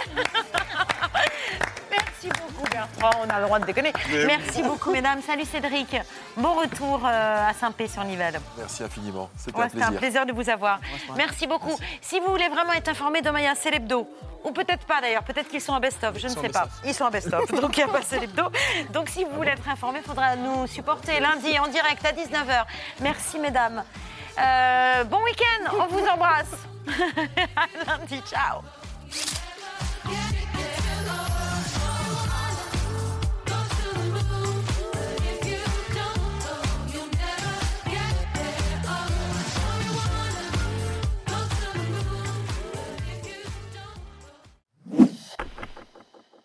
Merci beaucoup Bertrand, on a le droit de déconner. Mais- Merci beaucoup mesdames. Salut Cédric. Bon retour euh, à Saint-Pé-sur-Nivelle. Merci infiniment. C'était Ouais, un C'était un plaisir. plaisir de vous avoir. Merci beaucoup. Si vous voulez vraiment être informé, demain il y a un Célébdo. Ou peut-être pas d'ailleurs, peut-être qu'ils sont en best-of, je ne sais pas. Ils sont en best-of, donc il n'y a pas Célébdo. Donc si vous voulez être informé, il faudra nous supporter lundi en direct à 19h. Merci mesdames. Euh, bon week-end, on vous embrasse. à lundi, ciao.